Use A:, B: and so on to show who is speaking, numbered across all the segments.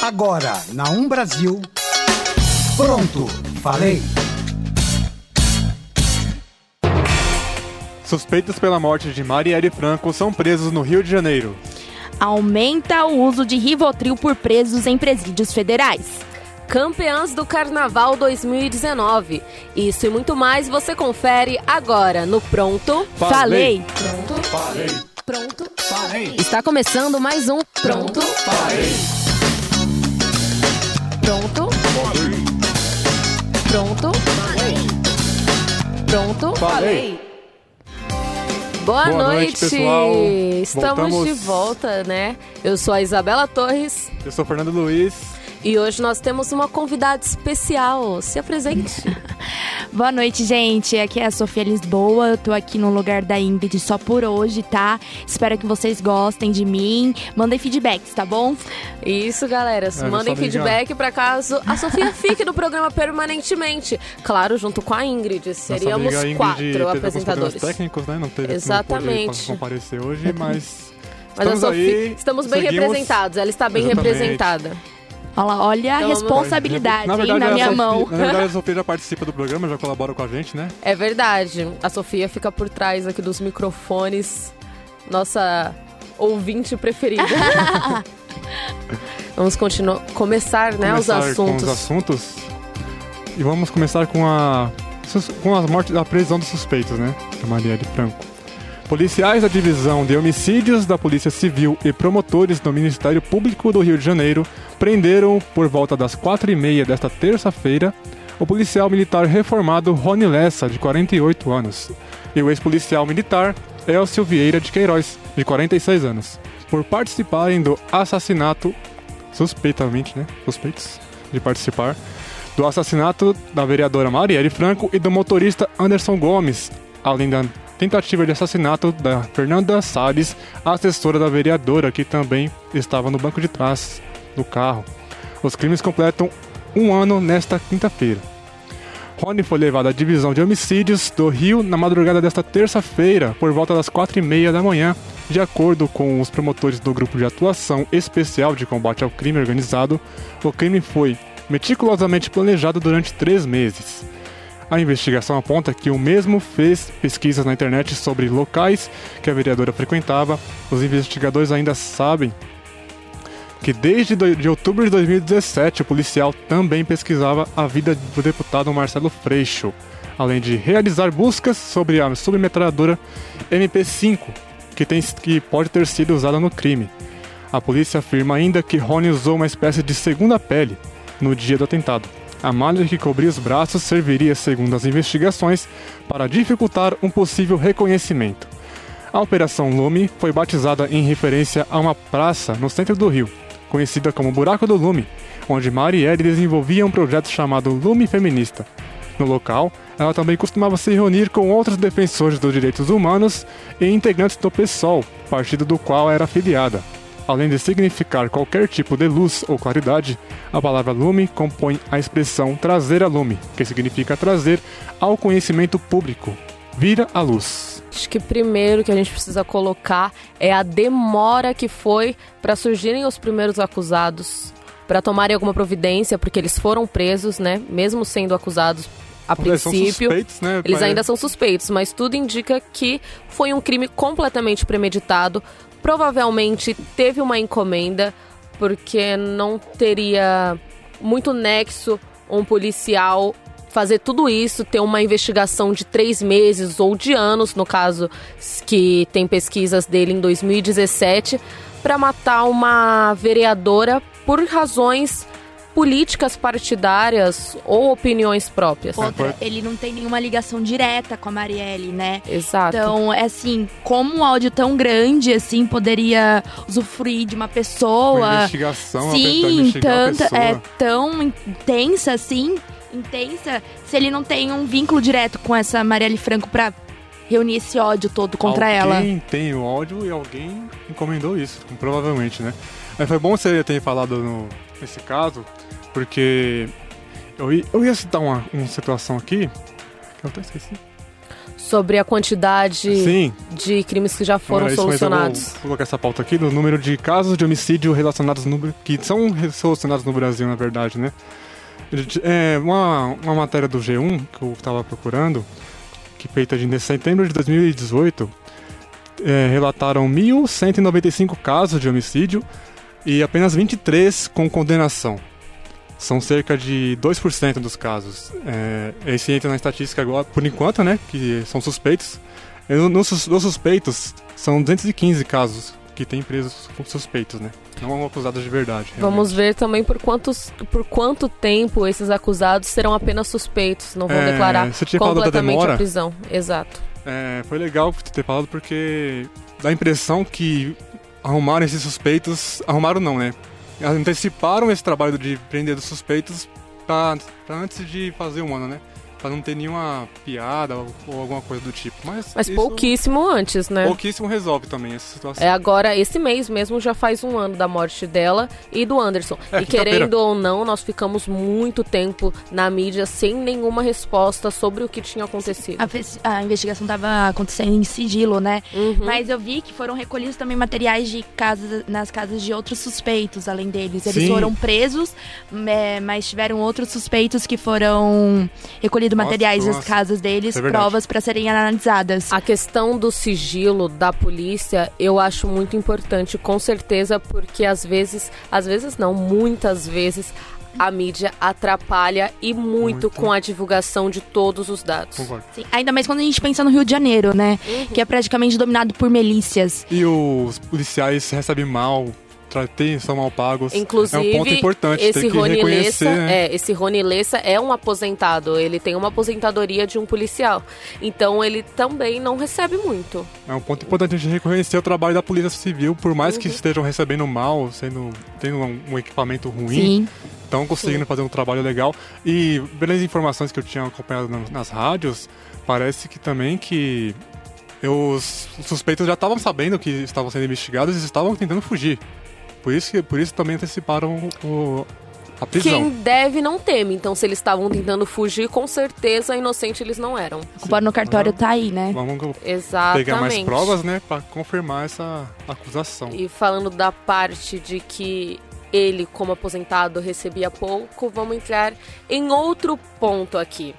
A: Agora, na Um Brasil. Pronto, falei.
B: Suspeitos pela morte de Marielle Franco são presos no Rio de Janeiro.
C: Aumenta o uso de Rivotril por presos em presídios federais.
D: Campeãs do Carnaval 2019. Isso e muito mais você confere agora no Pronto
C: Falei.
D: Pronto
B: Falei.
D: Pronto
B: Falei.
D: Está começando mais um Pronto
B: Falei.
D: Pronto Pronto Pronto
B: Falei.
D: Boa,
B: Boa noite, pessoal.
D: Estamos
B: Voltamos.
D: de volta, né? Eu sou a Isabela Torres
B: Eu sou Fernando Luiz.
D: E hoje nós temos uma convidada especial. Se apresente.
C: Boa noite, gente. Aqui é a Sofia Lisboa. Eu tô aqui no lugar da Ingrid só por hoje, tá? Espero que vocês gostem de mim. Mandem feedbacks, tá bom?
D: Isso, galera.
B: É,
D: Mandem feedback para caso a Sofia fique no programa permanentemente. Claro, junto com a Ingrid. Seríamos
B: Ingrid
D: quatro apresentadores.
B: técnicos, né? Não teve
D: Exatamente.
B: Não comparecer hoje, mas
D: Mas
B: estamos
D: a Sofia,
B: aí.
D: estamos bem
B: seguimos.
D: representados. Ela está bem
B: Exatamente.
D: representada.
C: Olha, lá, olha a responsabilidade
B: Na verdade,
C: na
B: a
C: minha
B: Sofia-
C: mão.
B: Na verdade, a Sofia já participa do programa, já colabora com a gente, né?
D: É verdade. A Sofia fica por trás aqui dos microfones. Nossa ouvinte preferida. Vamos continuar, começar, né, os
B: começar
D: assuntos.
B: Com os assuntos. E vamos começar com a com as mortes da prisão dos suspeitos, né? Da Marielle Franco. Policiais da divisão de homicídios da Polícia Civil e promotores do Ministério Público do Rio de Janeiro prenderam por volta das quatro e meia desta terça-feira o policial militar reformado Rony Lessa, de 48 anos, e o ex-policial militar Elcio Vieira de Queiroz, de 46 anos, por participarem do assassinato suspeitamente, né? Suspeitos de participar do assassinato da vereadora Marielle Franco e do motorista Anderson Gomes, além da tentativa de assassinato da Fernanda Salles, assessora da vereadora, que também estava no banco de trás do carro. Os crimes completam um ano nesta quinta-feira. Rony foi levado à divisão de homicídios do Rio na madrugada desta terça-feira, por volta das quatro e meia da manhã, de acordo com os promotores do Grupo de Atuação Especial de Combate ao Crime Organizado. O crime foi meticulosamente planejado durante três meses. A investigação aponta que o mesmo fez pesquisas na internet sobre locais que a vereadora frequentava. Os investigadores ainda sabem que desde de outubro de 2017 o policial também pesquisava a vida do deputado Marcelo Freixo, além de realizar buscas sobre a submetralhadora MP5, que, tem, que pode ter sido usada no crime. A polícia afirma ainda que Rony usou uma espécie de segunda pele no dia do atentado. A malha que cobria os braços serviria, segundo as investigações, para dificultar um possível reconhecimento. A Operação Lume foi batizada em referência a uma praça no centro do Rio, conhecida como Buraco do Lume, onde Marielle desenvolvia um projeto chamado Lume Feminista. No local, ela também costumava se reunir com outros defensores dos direitos humanos e integrantes do PSOL, partido do qual era afiliada. Além de significar qualquer tipo de luz ou claridade, a palavra lume compõe a expressão trazer a lume, que significa trazer ao conhecimento público, vira a luz.
D: Acho que primeiro que a gente precisa colocar é a demora que foi para surgirem os primeiros acusados, para tomarem alguma providência, porque eles foram presos, né? Mesmo sendo acusados a
B: Eles são
D: princípio.
B: suspeitos, né?
D: Eles ainda são suspeitos, mas tudo indica que foi um crime completamente premeditado. Provavelmente teve uma encomenda, porque não teria muito nexo um policial fazer tudo isso, ter uma investigação de três meses ou de anos, no caso que tem pesquisas dele em 2017, para matar uma vereadora por razões políticas partidárias ou opiniões próprias.
C: Outra, ele não tem nenhuma ligação direta com a Marielle, né?
D: Exato.
C: Então, é assim, como um áudio tão grande, assim, poderia usufruir de uma
B: Uma
C: pessoa.
B: investigação, ela tentar
C: Sim, tanta,
B: pessoa.
C: é tão intensa, assim, intensa, se ele não tem um vínculo direto com essa Marielle Franco pra reunir esse ódio todo contra ela.
B: Alguém tem o áudio e alguém encomendou isso, provavelmente, né? Mas foi bom você ter falado no- nesse caso, porque eu, eu ia citar uma, uma situação aqui, que eu até esqueci.
D: sobre a quantidade
B: Sim.
D: de crimes que já foram
B: mas eu
D: solucionados.
B: vou colocar essa pauta aqui do número de casos de homicídio relacionados no, que são solucionados no Brasil, na verdade, né? É, uma, uma matéria do G1 que eu estava procurando, que feita de setembro de 2018, é, relataram 1.195 casos de homicídio e apenas 23 com condenação. São cerca de 2% dos casos. É, esse entra na estatística agora, por enquanto, né? Que são suspeitos. E no- Nos sus- nos suspeitos, são 215 casos que tem presos suspeitos, né? Não acusados de verdade.
D: Vamos
B: realmente.
D: ver também por, quantos, por quanto tempo esses acusados serão apenas suspeitos, não vão
B: É,
D: declarar completamente a prisão. Exato.
B: É, foi legal ter falado porque dá a impressão que arrumaram esses suspeitos. Arrumaram não, né? Anteciparam esse trabalho de prender os suspeitos pra antes de fazer o ano, né? Pra não ter nenhuma piada ou, ou alguma coisa do tipo. Mas,
D: Mas
B: isso
D: pouquíssimo antes, né?
B: pouquíssimo resolve também essa situação.
D: É agora, esse mês mesmo já faz um ano da morte dela e do Anderson.
B: É,
D: e querendo ou não, nós ficamos muito tempo na mídia sem nenhuma resposta sobre o que tinha acontecido.
C: A, a investigação estava acontecendo em sigilo, né?
D: Uhum.
C: Mas eu vi que foram recolhidos também materiais de casas, nas casas de outros suspeitos, além deles. Eles
B: Sim.
C: foram presos, é, mas tiveram outros suspeitos que foram recolhidos
B: Nossa,
C: materiais das
B: nossa.
C: casas deles,
B: É
C: provas para serem analisadas.
D: A questão do sigilo da polícia eu acho muito importante, com certeza, porque às vezes, às vezes não, muitas vezes a mídia atrapalha e muito,
B: Muito.
D: com a divulgação de todos os dados.
B: Concordo.
C: Sim, ainda mais quando a gente pensa no Rio de Janeiro, né? Que é praticamente dominado por milícias.
B: E os policiais recebem mal, tem- são mal pagos.
D: Inclusive,
B: é um ponto importante,
D: esse
B: tem que
D: Rony
B: reconhecer.
D: Lessa,
B: né?
D: é, esse Rony Lessa é um aposentado, ele tem uma aposentadoria de um policial. Então ele também não recebe muito.
B: É um ponto importante a gente reconhecer o trabalho da Polícia Civil, por mais
D: Uhum.
B: que estejam recebendo mal, sendo tendo um, um equipamento ruim,
C: Sim.
B: estão conseguindo fazer um trabalho legal. E pelas informações que eu tinha acompanhado na- nas rádios, parece que também que os suspeitos já estavam sabendo que estavam sendo investigados e estavam tentando fugir. Por isso, que, por isso também anteciparam o, a prisão.
D: Quem deve não teme. Então, se eles estavam tentando fugir, com certeza inocente eles não eram.
C: A culpa no cartório tá aí, né?
B: Vamos
D: Exatamente.
B: pegar mais provas, né, para confirmar essa acusação.
D: E falando da parte de que ele, como aposentado, recebia pouco, vamos entrar em outro ponto aqui.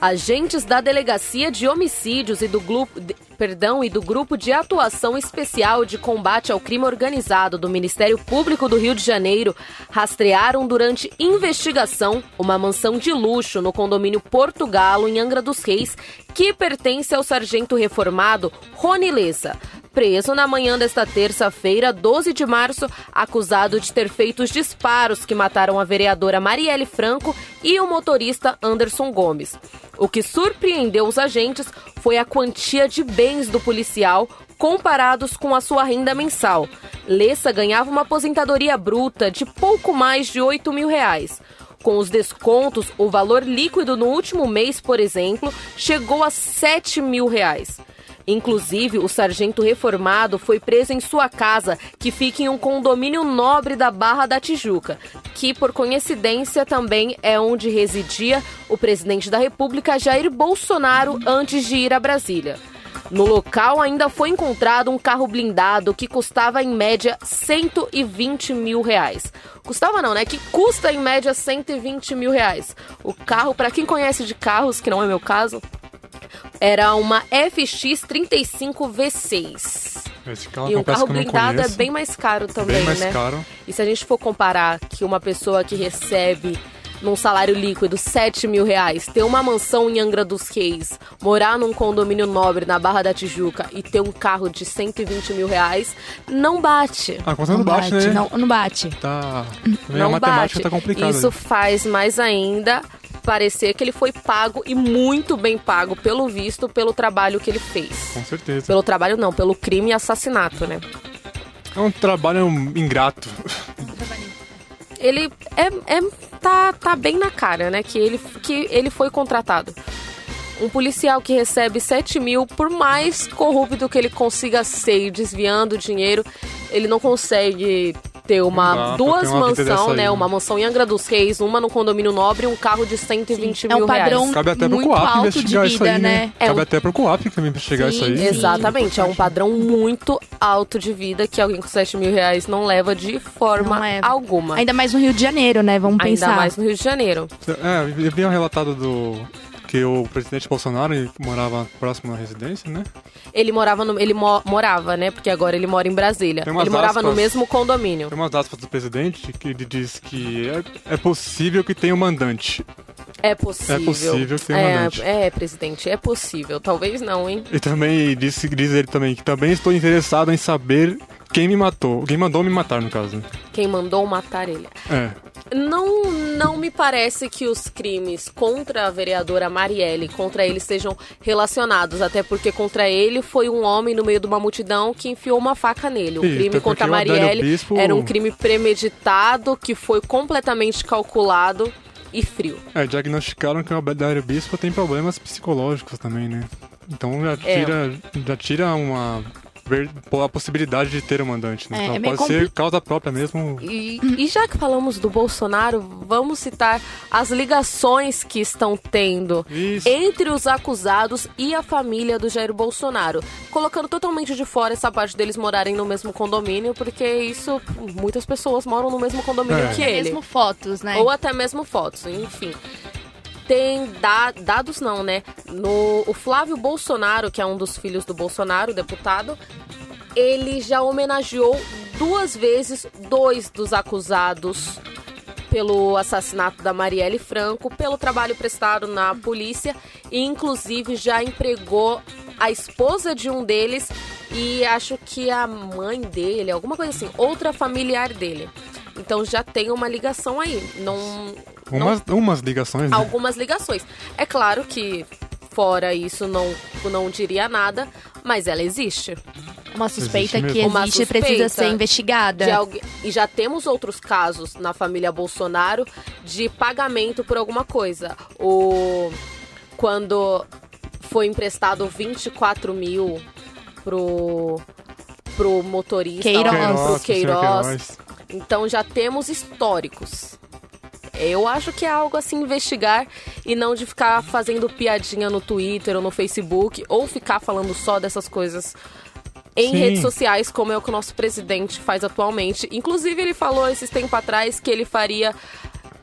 D: Agentes da Delegacia de Homicídios e do grupo, perdão, e do Grupo de Atuação Especial de Combate ao Crime Organizado do Ministério Público do Rio de Janeiro rastrearam durante investigação uma mansão de luxo no condomínio Porto Galo, em Angra dos Reis, que pertence ao sargento reformado Rony Lessa, preso na manhã desta terça-feira, 12 de março, acusado de ter feito os disparos que mataram a vereadora Marielle Franco e o motorista Anderson Gomes. O que surpreendeu os agentes foi a quantia de bens do policial comparados com a sua renda mensal. Lessa ganhava uma aposentadoria bruta de pouco mais de 8 mil reais. Com os descontos, o valor líquido no último mês, por exemplo, chegou a 7 mil reais. Inclusive, o sargento reformado foi preso em sua casa, que fica em um condomínio nobre da Barra da Tijuca, que, por coincidência, também é onde residia o presidente da República, Jair Bolsonaro, antes de ir a Brasília. No local ainda foi encontrado um carro blindado que custava em média 120 mil reais. Custava não, né? Que custa em média 120 mil reais. O carro, para quem conhece de carros, que não é meu caso, era uma FX 35 V6.
B: Esse carro
D: E um carro
B: não
D: blindado é bem mais caro também,
B: Bem mais
D: né?
B: caro.
D: E se a gente for comparar que uma pessoa que recebe num salário líquido 7 mil reais, ter uma mansão em Angra dos Reis, morar num condomínio nobre na Barra da Tijuca e ter um carro de 120 mil reais, não bate.
B: A conta não bate, né?
C: Não, não bate.
B: Tá... Também a
D: não
B: matemática
D: bate.
B: tá complicada.
D: Isso faz mais ainda parecer que ele foi pago e muito bem pago, pelo visto, pelo trabalho que ele fez.
B: Com certeza.
D: Pelo trabalho não, pelo crime e assassinato, né?
B: É um trabalho ingrato.
D: ele é, é- tá, tá bem na cara, né? Que ele, que ele foi contratado. Um policial que recebe 7 mil, por mais corrupto que ele consiga ser, desviando dinheiro, ele não consegue ter uma
B: Dá pra
D: duas mansão, né? Uma mansão em Angra dos Reis, uma no condomínio nobre e um carro de 120
C: É
D: mil
C: um padrão
D: reais.
B: Cabe até pro
C: muito
B: Coap
C: alto de
B: investigar isso
C: vida,
B: aí, né?
C: né?
D: É
B: Cabe
D: um-
B: até pro Coap também investigar
C: Sim,
B: isso aí.
C: sim.
D: Exatamente, é um padrão muito alto de vida que alguém com 7 mil reais não leva de forma
C: leva.
D: alguma.
C: Ainda mais no Rio de Janeiro, né? Vamos
D: Ainda
C: pensar.
D: mais no Rio de Janeiro.
B: É, eu vi um relatado do que o presidente Bolsonaro morava próximo à residência, né?
D: Ele morava no, ele mo- morava, né? Porque agora ele mora em Brasília. Ele morava no mesmo condomínio.
B: Tem umas aspas do presidente que ele diz que é, é possível que tenha um mandante.
D: É possível.
B: É possível que tenha
D: é,
B: mandante.
D: é, presidente, é possível. Talvez não, hein?
B: E também disse, diz ele também que também estou interessado em saber quem me matou. Quem mandou me matar, no caso. né?
D: Quem mandou matar ele.
B: É.
D: Não, não me parece que os crimes contra a vereadora Marielle, contra ele, sejam relacionados. Até porque contra ele foi um homem no meio de uma multidão que enfiou uma faca nele. O crime
B: até
D: contra a Marielle
B: Bispo-
D: era um crime premeditado, que foi completamente calculado e frio.
B: É, diagnosticaram que o Abeldário Bispo tem problemas psicológicos também, né? Então já
D: É.
B: tira, já tira uma a possibilidade de ter um mandante, né?
C: É,
B: Então
C: é
B: pode ser causa própria mesmo.
D: E, e já que falamos do Bolsonaro, vamos citar as ligações que estão tendo
B: Isso.
D: entre os acusados e a família do Jair Bolsonaro, colocando totalmente de fora essa parte deles morarem no mesmo condomínio, porque isso muitas pessoas moram no mesmo condomínio
B: É.
D: que ele,
C: Mesmo fotos, né?
D: ou até mesmo fotos, enfim. Tem da- dados não, né? No o Flávio Bolsonaro, que é um dos filhos do Bolsonaro, deputado, ele já homenageou duas vezes dois dos acusados pelo assassinato da Marielle Franco, pelo trabalho prestado na polícia e inclusive já empregou a esposa de um deles e acho que a mãe dele, alguma coisa assim, outra familiar dele. Então já tem uma ligação aí. Não, não
B: Umas, umas ligações, né?
D: algumas ligações. É claro que fora isso não não diria nada, mas ela existe.
C: Uma suspeita
B: Existe
C: que.
D: Uma
C: existe e precisa
D: suspeita
C: ser investigada.
D: De alguém- e já temos outros casos na família Bolsonaro de pagamento por alguma coisa. O quando foi emprestado 24 mil pro pro motorista,
C: Queiroz.
D: pro
B: Queiroz.
D: Queiroz. Então já temos históricos. Eu acho que é algo a se investigar e não de ficar fazendo piadinha no Twitter ou no Facebook ou ficar falando só dessas coisas em
B: Sim.
D: redes sociais, como é o que o nosso presidente faz atualmente. Inclusive, ele falou esses tempos atrás que ele faria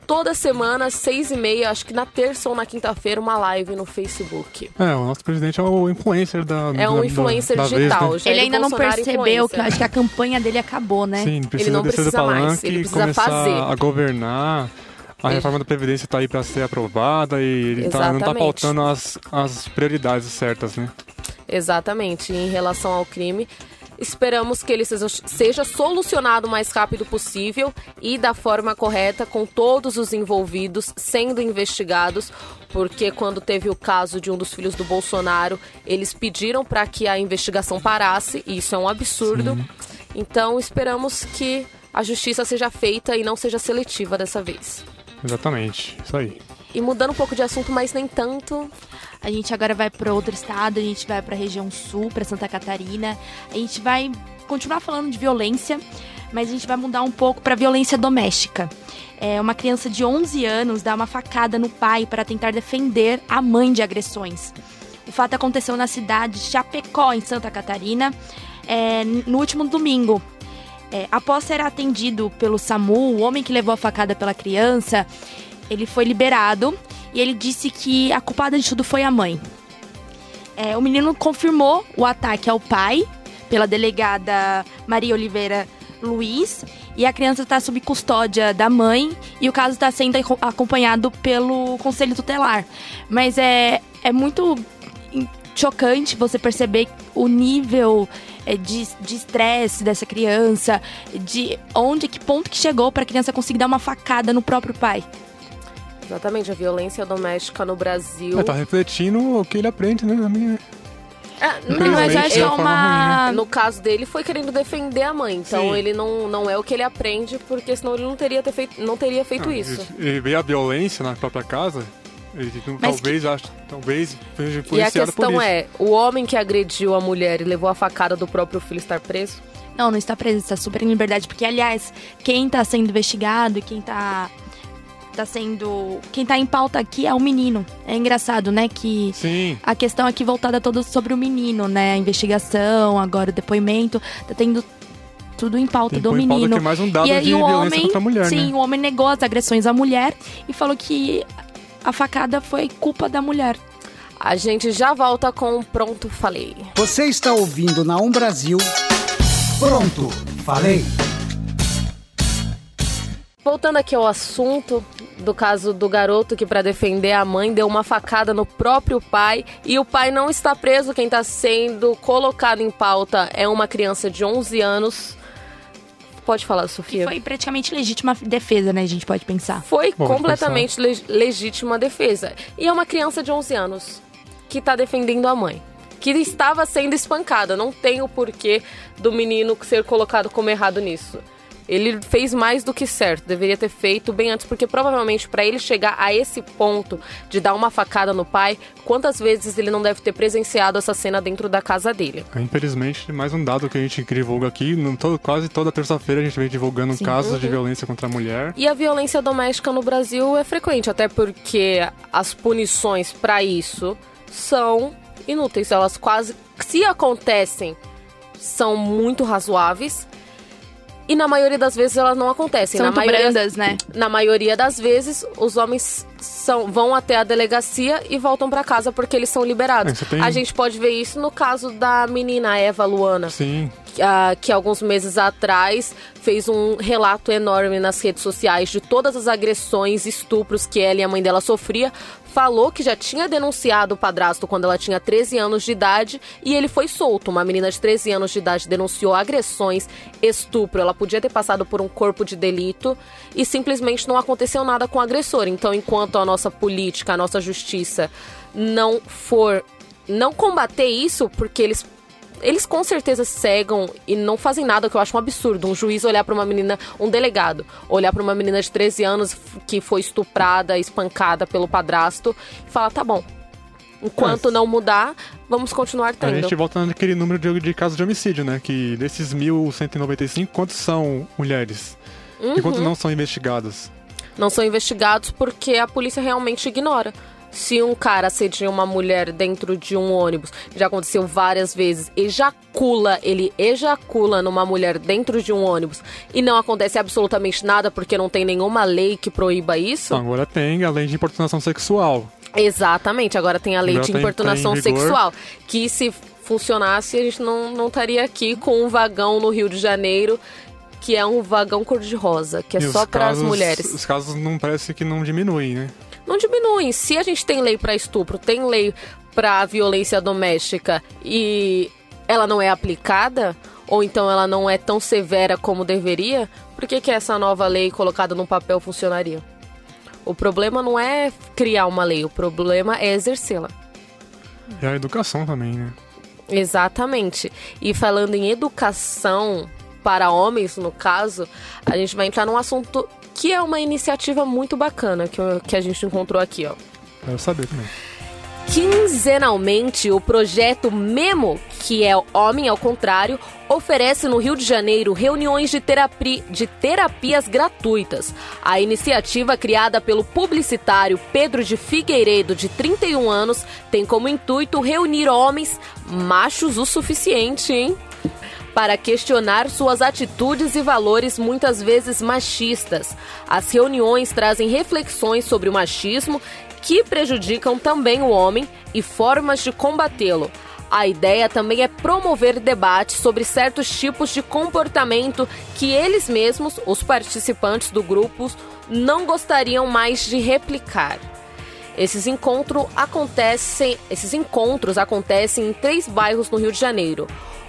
D: toda semana, seis e meia, acho que na terça ou na quinta-feira, uma live no Facebook.
B: É, o nosso presidente é o influencer da.
D: É um
B: da-
D: influencer
B: da, da
D: digital.
B: Vez, né?
C: Ele ainda não
D: Bolsonaro
C: percebeu que acho que a campanha dele acabou, né?
B: Sim, precisa
D: não precisa mais, ele precisa
B: começar
D: fazer.
B: a governar. A reforma da Previdência tá aí pra ser aprovada e ele tá, não tá
D: Exatamente.
B: faltando as, as prioridades certas, né?
D: Exatamente, em relação ao crime. Esperamos que ele seja, seja solucionado o mais rápido possível e da forma correta, com todos os envolvidos sendo investigados, porque quando teve o caso de um dos filhos do Bolsonaro, eles pediram para que a investigação parasse, e isso é um absurdo. Então esperamos que a justiça seja feita e não seja seletiva dessa vez.
B: Exatamente, isso aí.
D: E mudando um pouco de assunto, mas nem tanto,
C: A gente agora vai para outro estado, a gente vai para a região sul, para Santa Catarina. A gente vai continuar falando de violência, mas a gente vai mudar um pouco para violência doméstica. É, uma criança de 11 anos dá uma facada no pai para tentar defender a mãe de agressões. O fato aconteceu na cidade de Chapecó, em Santa Catarina, é, no último domingo. É, após ser atendido pelo SAMU, o homem que levou a facada pela criança, ele foi liberado e ele disse que a culpada de tudo foi a mãe. É, o menino confirmou o ataque ao pai pela delegada Maria Oliveira Luiz e a criança está sob custódia da mãe e o caso está sendo aco- acompanhado pelo conselho tutelar. Mas é, é muito chocante você perceber o nível é, de de estresse dessa criança, de onde, que ponto que chegou para a criança conseguir dar uma facada no próprio pai.
D: exatamente, a violência doméstica no Brasil.
B: É, tá refletindo o que ele aprende, né? né?
D: Ah,
C: Não, mas eu acho que é
B: uma
C: uma.
D: No caso dele, foi querendo defender a mãe. Então
B: Sim.
D: ele não, não é o que ele aprende, porque senão ele não teria, ter feito, não teria feito
B: Ah,
D: isso.
B: Ele vê a violência na própria casa, ele
C: Mas
B: talvez, acho, talvez seja
D: E a
B: influenciado por
D: questão
B: isso.
D: é, o homem que agrediu a mulher e levou a facada do próprio filho estar preso?
C: Não, não está preso, está super em liberdade. Porque, aliás, quem está sendo investigado e quem está tá sendo. Quem tá em pauta aqui é o menino. É engraçado, né? Que
B: Sim.
C: a questão aqui voltada toda sobre o menino, né? A investigação, agora o depoimento. Tá tendo tudo em pauta
B: Tem
C: do
B: que pauta
C: menino.
B: que é mais um dado
C: e
B: de
C: o
B: violência
C: homem,
B: a mulher,
C: sim,
B: né?
C: o homem negou as agressões à mulher e falou que a facada foi culpa da mulher.
D: A gente já volta com o Pronto Falei.
A: Você está ouvindo na Um Brasil. Pronto, falei.
D: Voltando aqui ao assunto do caso do garoto que, para defender a mãe, deu uma facada no próprio pai e o pai não está preso. Quem está sendo colocado em pauta é uma criança de 11 anos. Pode falar,
C: Que
D: Sofia.
C: foi praticamente legítima defesa, né? A gente pode pensar.
D: Foi
B: Bom,
D: completamente le- legítima defesa. E é uma criança de 11 anos que está defendendo a mãe. Que estava sendo espancada. Não tem o porquê do menino ser colocado como errado nisso. Ele fez mais do que certo, deveria ter feito bem antes, porque provavelmente para ele chegar a esse ponto de dar uma facada no pai, quantas vezes ele não deve ter presenciado essa cena dentro da casa dele?
B: Infelizmente, mais um dado que a gente divulga aqui. Todo, quase toda terça-feira a gente vem divulgando
C: Sim.
B: casos de violência contra a mulher.
D: E a violência doméstica no Brasil é frequente, até porque as punições para isso são inúteis. Elas quase, se acontecem, são muito razoáveis. E na maioria das vezes elas não acontecem.
C: São
D: na maioria,
C: brandas, né?
D: na maioria das vezes, os homens são, vão até a delegacia e voltam para casa porque eles são liberados.
B: É, tem-
D: A gente pode ver isso no caso da menina Eva Luana
B: Sim,
D: ah, que alguns meses atrás fez um relato enorme nas redes sociais de todas as agressões, estupros que ela e a mãe dela sofria. Falou que já tinha denunciado o padrasto quando ela tinha 13 anos de idade e ele foi solto. Uma menina de 13 anos de idade denunciou agressões, estupro. Ela podia ter passado por um corpo de delito e simplesmente não aconteceu nada com o agressor. Então, enquanto a nossa política, a nossa justiça não for não combater isso, porque eles eles com certeza cegam e não fazem nada, que eu acho um absurdo. Um juiz olhar pra uma menina, um delegado, olhar pra uma menina de 13 anos que foi estuprada, espancada pelo padrasto e falar: tá bom, enquanto não mudar, vamos continuar
B: a
D: tendo.
B: gente volta naquele número de, de casos de homicídio, né? Que desses 1.195, quantos são mulheres? E
D: Uhum.
B: quantos não são investigados?
D: Não são investigados porque a polícia realmente ignora. Se um cara assedia uma mulher dentro de um ônibus, já aconteceu várias vezes, ejacula, ele ejacula numa mulher dentro de um ônibus e não acontece absolutamente nada porque não tem nenhuma lei que proíba isso,
B: Então, agora tem a lei de importunação sexual.
D: Exatamente, agora tem a lei
B: Agora
D: de
B: tem-
D: importunação
B: em vigor.
D: sexual. Que se funcionasse, a gente não, não estaria aqui com um vagão no Rio de Janeiro, que é um vagão cor-de-rosa, que é
B: E
D: só para as mulheres.
B: Os casos não parece que não diminuem, né?
D: Não diminuem. Se a gente tem lei para estupro, tem lei para violência doméstica e ela não é aplicada, ou então ela não é tão severa como deveria, por que, que essa nova lei colocada no papel funcionaria? O problema não é criar uma lei, o problema é exercê-la.
B: E a educação também, né?
D: Exatamente. E falando em educação para homens, no caso, a gente vai entrar num assunto que é uma iniciativa muito bacana que, que a gente encontrou aqui, ó.
B: Quero saber também.
D: Quinzenalmente, o projeto Memo, que é Homem ao Contrário, oferece no Rio de Janeiro reuniões de, de terapias gratuitas. A iniciativa, criada pelo publicitário Pedro de Figueiredo, de 31 anos, tem como intuito reunir homens machos o suficiente, hein? Para questionar suas atitudes e valores muitas vezes machistas. As reuniões trazem reflexões sobre o machismo que prejudicam também o homem e formas de combatê-lo. A ideia também é promover debates sobre certos tipos de comportamento que eles mesmos, os participantes do grupo, não gostariam mais de replicar. Esses, encontro acontecem, esses encontros acontecem em três bairros no Rio de Janeiro.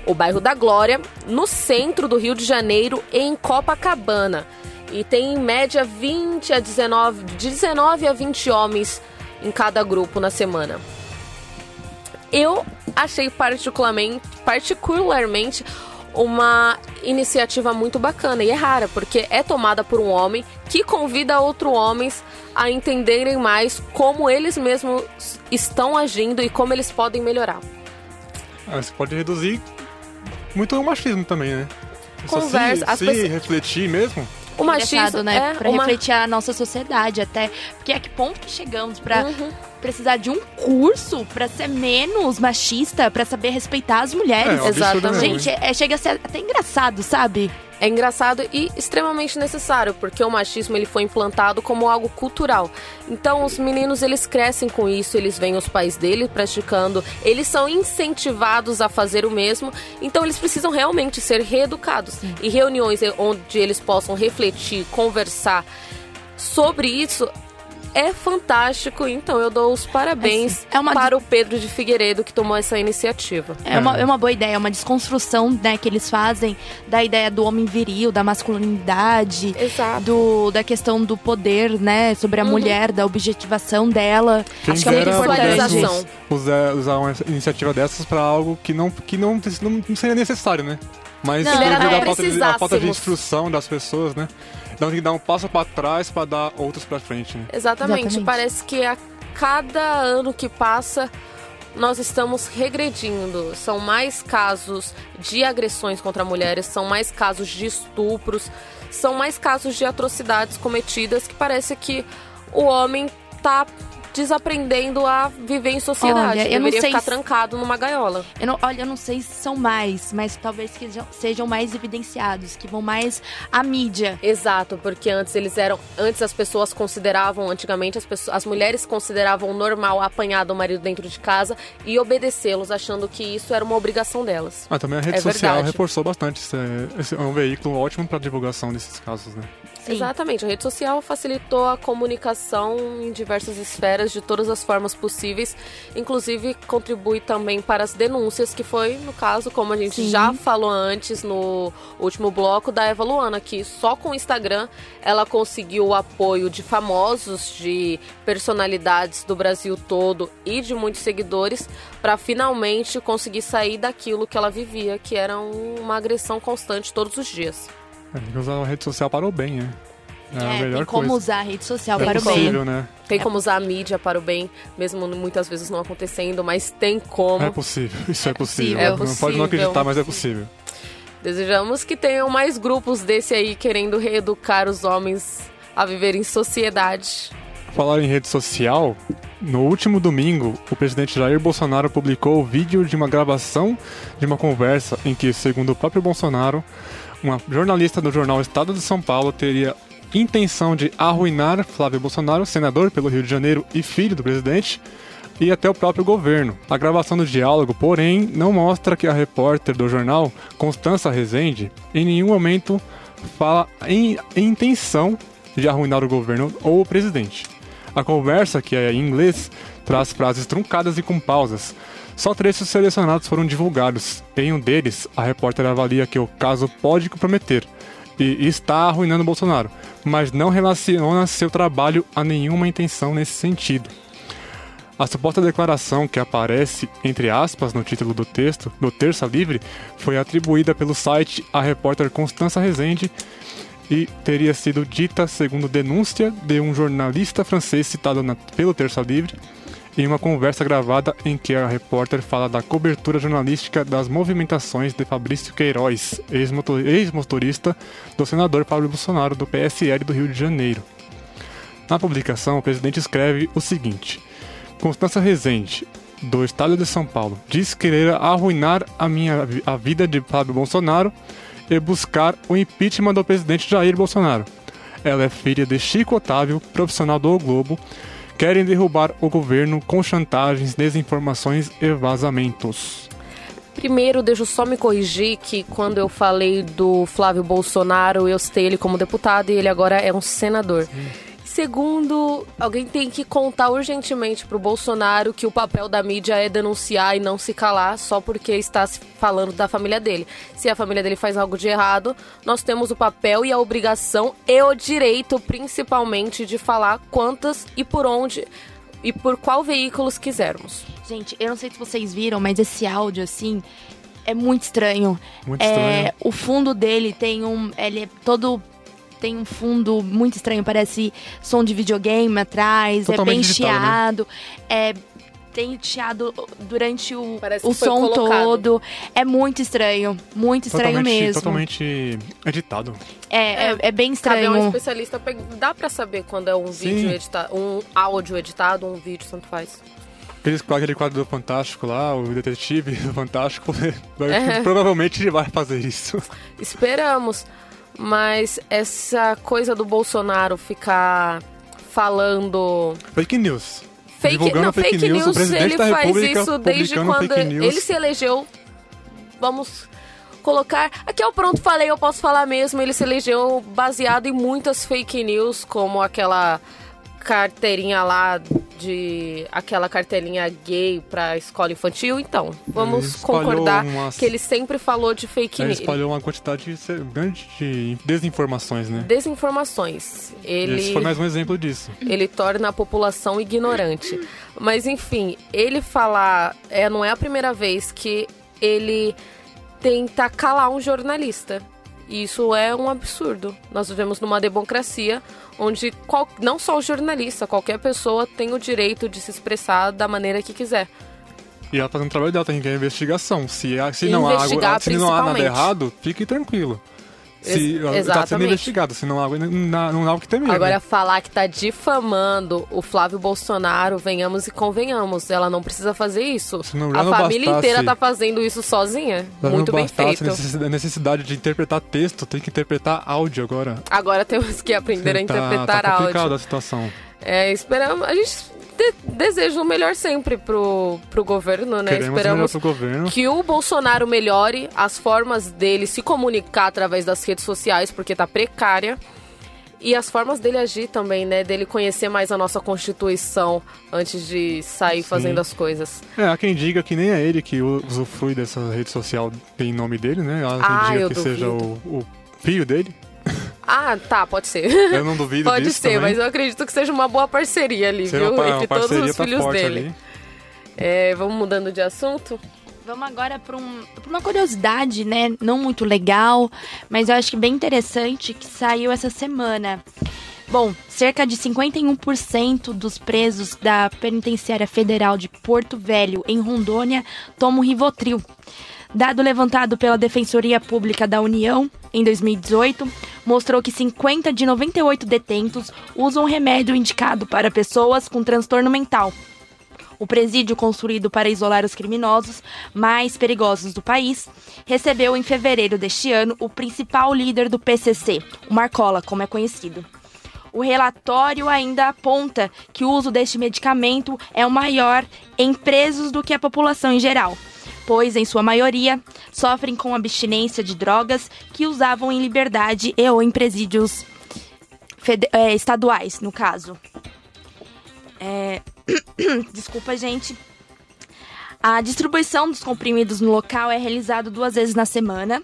D: O bairro da Glória, no centro do Rio de Janeiro em Copacabana. E tem em média 20 a 19, de 19 a 20 homens em cada grupo na semana. Eu achei particularmente, particularmente uma iniciativa muito bacana e é rara, porque é tomada por um homem que convida outros homens a entenderem mais como eles mesmos estão agindo e como eles podem melhorar.
B: Ah, Você pode reduzir muito o machismo também, né? Só
D: conversa.
B: Se,
D: as
B: se
D: pessoas-
B: refletir mesmo,
D: o machismo
C: né?
D: é
C: pra
D: uma...
C: refletir a nossa sociedade até. Porque a que ponto que chegamos pra
D: Uhum.
C: precisar de um curso pra ser menos machista, pra saber respeitar as mulheres?
B: É,
D: Exatamente.
C: Gente, é, chega a ser até engraçado, sabe?
D: É engraçado e extremamente necessário, porque o machismo ele foi implantado como algo cultural. Então os meninos eles crescem com isso, eles veem os pais dele praticando, eles são incentivados a fazer o mesmo. Então eles precisam realmente ser reeducados. E reuniões onde eles possam refletir, conversar sobre isso é fantástico. Então eu dou os parabéns
C: É uma-
D: para o Pedro de Figueiredo que tomou essa iniciativa.
C: É uma, é uma boa ideia, é uma desconstrução né, que eles fazem da ideia do homem viril, da masculinidade,
D: Exato.
C: do, da questão do poder, né, sobre a
D: Uhum.
C: mulher, da objetivação dela.
B: quem
C: Acho que é muito importante.
B: usar, usar uma iniciativa dessas pra algo que não, que não, não seria necessário, né? Mas
C: Não,
B: devido à falta, de, à falta de instrução das pessoas, né? Então tem que dar um passo pra trás pra dar outros pra frente, né?
D: Exatamente.
C: Exatamente.
D: Parece que a cada ano que passa, nós estamos regredindo. São mais casos de agressões contra mulheres, são mais casos de estupros, são mais casos de atrocidades cometidas que parece que o homem tá desaprendendo a viver em sociedade.
C: Olha, eu não
D: Deveria
C: sei
D: ficar
C: se-
D: trancado numa gaiola.
C: Eu não, olha, eu não sei se são mais, mas talvez que sejam- mais evidenciados, que vão mais à mídia.
D: Exato, porque antes eles eram. Antes as pessoas consideravam, antigamente as, pessoas, as mulheres consideravam normal apanhar do marido dentro de casa e obedecê-los, achando que isso era uma obrigação delas.
B: Mas também a rede
D: É
B: social
D: verdade.
B: reforçou bastante. Esse é, esse é um veículo ótimo pra divulgação desses casos, né?
C: Sim.
D: Exatamente, a rede social facilitou a comunicação em diversas esferas, de todas as formas possíveis, inclusive contribui também para as denúncias, que foi, no caso, como a gente
C: Sim.
D: já falou antes no último bloco, da Eva Luana, que só com o Instagram ela conseguiu o apoio de famosos, de personalidades do Brasil todo e de muitos seguidores, para finalmente conseguir sair daquilo que ela vivia, que era um- uma agressão constante todos os dias.
B: É, usar a rede social para o bem, né? É, a
C: É,
B: melhor
C: tem como
B: coisa.
C: usar a rede social
B: é
C: para o bem.
B: possível, né?
D: Tem como usar a mídia para o bem, mesmo muitas vezes não acontecendo, mas tem como.
B: É possível, isso é possível.
C: possível.
D: É
B: Não pode
D: possível.
B: não acreditar, mas é possível.
D: Desejamos que tenham mais grupos desse aí querendo reeducar os homens a viver em sociedade.
B: Falar em rede social, no último domingo, o presidente Jair Bolsonaro publicou o vídeo de uma gravação de uma conversa em que, segundo o próprio Bolsonaro, uma jornalista do jornal Estado de São Paulo teria intenção de arruinar Flávio Bolsonaro, senador pelo Rio de Janeiro e filho do presidente, e até o próprio governo. A gravação do diálogo, porém, não mostra que a repórter do jornal, Constança Rezende, em nenhum momento fala em, em intenção de arruinar o governo ou o presidente. A conversa, que é em inglês, traz frases truncadas e com pausas. Só trechos selecionados foram divulgados. Em um deles, a repórter avalia que o caso pode comprometer e está arruinando Bolsonaro, mas não relaciona seu trabalho a nenhuma intenção nesse sentido. A suposta declaração que aparece, entre aspas, no título do texto, do Terça Livre, foi atribuída pelo site à repórter Constança Rezende e teria sido dita segundo denúncia de um jornalista francês citado na- pelo Terça Livre em uma conversa gravada em que a repórter fala da cobertura jornalística das movimentações de Fabrício Queiroz, ex-motor- ex-motorista do senador Pablo Bolsonaro do PSL do Rio de Janeiro. Na publicação, o presidente escreve o seguinte: Constança Rezende, do estado de São Paulo, diz querer arruinar a minha a vida de Fábio Bolsonaro e buscar o impeachment do presidente Jair Bolsonaro. Ela é filha de Chico Otávio, profissional do Globo. Querem derrubar o governo com chantagens, desinformações e vazamentos.
D: Primeiro, deixa eu só me corrigir que quando eu falei do Flávio Bolsonaro, eu citei ele como deputado e ele agora é um senador. Segundo, alguém tem que contar urgentemente pro Bolsonaro que o papel da mídia é denunciar e não se calar só porque está se falando da família dele. Se a família dele faz algo de errado, nós temos o papel e a obrigação e o direito, principalmente, de falar quantas e por onde e por qual veículos quisermos.
C: Gente, eu não sei se vocês viram, mas esse áudio, assim, é muito estranho.
B: Muito
C: É,
B: estranho.
C: o fundo dele tem um. Ele é todo. Tem um fundo muito estranho, parece som de videogame atrás, é
B: Totalmente
C: bem
B: digital, né?
C: chiado. É, tem chiado durante o,
D: Parece
C: o som
D: colocado.
C: todo. É muito estranho. Muito estranho
B: totalmente,
C: mesmo.
B: totalmente editado.
C: É, é, é bem
D: Cabe a um
C: estranho.
D: especialista. pe- Dá pra saber quando é um
B: Sim.
D: vídeo editado, um áudio editado, um vídeo, tanto faz.
B: Aqueles, aquele quadro do Fantástico lá, o detetive do Fantástico, vai-
D: É.
B: provavelmente ele vai fazer isso.
D: Esperamos. Mas essa coisa do Bolsonaro ficar falando
B: Fake news.
D: Fake, não, fake, news,
B: o presidente
D: ele faz isso desde quando
B: fake news.
D: ele se elegeu. Vamos colocar. Aqui é o pronto, falei, eu posso falar mesmo. Ele se elegeu baseado em muitas fake news, como aquela carteirinha lá de. aquela carteirinha gay pra escola infantil. Então, vamos
B: Ele
D: concordar
B: umas-
D: que ele sempre falou de fake
B: Ele
D: news.
B: espalhou uma quantidade grande de desinformações, né?
D: Desinformações. Ele.
B: Esse foi mais um exemplo disso.
D: ele torna a população ignorante. Mas enfim, ele falar, é, não é a primeira vez que ele tenta calar um jornalista. E isso é um absurdo. Nós vivemos numa democracia onde qual- não só o jornalista, qualquer pessoa tem o direito de se expressar da maneira que quiser.
B: E ela tá fazendo o trabalho dela, tem que é investigação. Se, se, não, há, se não há nada errado, fique tranquilo. Se, tá sendo
D: exatamente.
B: investigado, se não há, não, há- o que temer.
D: Agora,
B: né?
D: falar que tá difamando o Flávio Bolsonaro, venhamos e convenhamos, ela não precisa fazer isso. A família
B: bastasse-
D: inteira tá fazendo isso sozinha. Muito
B: não
D: bem feito.
B: A necessidade, a de interpretar texto, tem que interpretar áudio agora.
D: Agora temos que aprender a
B: tá,
D: interpretar
B: tá complicado
D: áudio.
B: a situação.
D: É, esperamos. A gente de- deseja o melhor sempre pro, pro governo, né?
B: Queremos o
D: esperamos
B: pro governo.
D: que o Bolsonaro melhore as formas dele se comunicar através das redes sociais, porque tá precária. E as formas dele agir também, né? Dele conhecer mais a nossa Constituição antes de sair
B: Sim.
D: fazendo as coisas.
B: É, há quem diga que nem é ele que usufrui dessa rede social em nome dele, né? Há quem
D: Ah,
B: diga que seja o,
D: duvido.
B: o filho dele.
D: Ah, tá, pode ser.
B: Eu não duvido
D: pode
B: disso
D: ser,
B: também.
D: mas eu acredito que seja uma boa parceria ali,
B: Seria
D: viu?
B: uma,
D: Entre
B: uma
D: todos
B: parceria
D: os
B: tá
D: filhos dele. É, vamos mudando de assunto?
C: Vamos agora para um, pra uma curiosidade, né? Não muito legal, mas eu acho que bem interessante que saiu essa semana. Bom, cerca de 51% dos presos da Penitenciária Federal de Porto Velho, em Rondônia, tomam Rivotril. Dado levantado pela Defensoria Pública da União em 2018, mostrou que 50 de 98 detentos usam remédio indicado para pessoas com transtorno mental. O presídio construído para isolar os criminosos mais perigosos do país recebeu em fevereiro deste ano o principal líder do PCC, o Marcola, como é conhecido. O relatório ainda aponta que o uso deste medicamento é o maior em presos do que a população em geral, pois, em sua maioria, sofrem com abstinência de drogas que usavam em liberdade e ou em presídios eh, estaduais, no caso. É, Desculpa, gente. A distribuição dos comprimidos no local é realizada duas vezes na semana,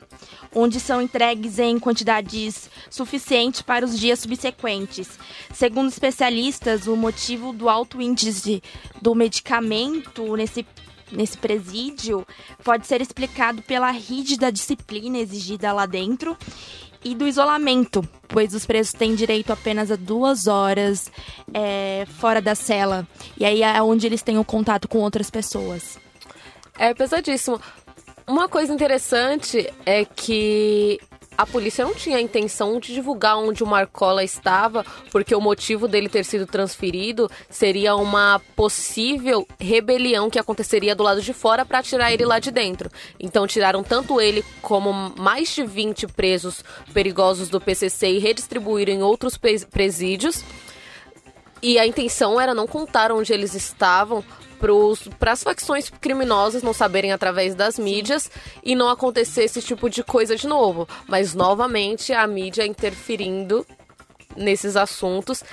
C: onde são entregues em quantidades suficientes para os dias subsequentes. Segundo especialistas, o motivo do alto índice do medicamento nesse, nesse presídio pode ser explicado pela rígida disciplina exigida lá dentro e do isolamento, pois os presos têm direito apenas a duas horas é, fora da cela. E aí é onde eles têm o contato com outras pessoas.
D: É pesadíssimo. Uma coisa interessante é que a polícia não tinha a intenção de divulgar onde o Marcola estava, porque o motivo dele ter sido transferido seria uma possível rebelião que aconteceria do lado de fora para tirar ele lá de dentro. Então tiraram tanto ele como mais de 20 presos perigosos do PCC e redistribuíram em outros pres- presídios. E a intenção era não contar onde eles estavam para as facções criminosas não saberem através das mídias e não acontecer esse tipo de coisa de novo. Mas novamente a mídia interferindo nesses assuntos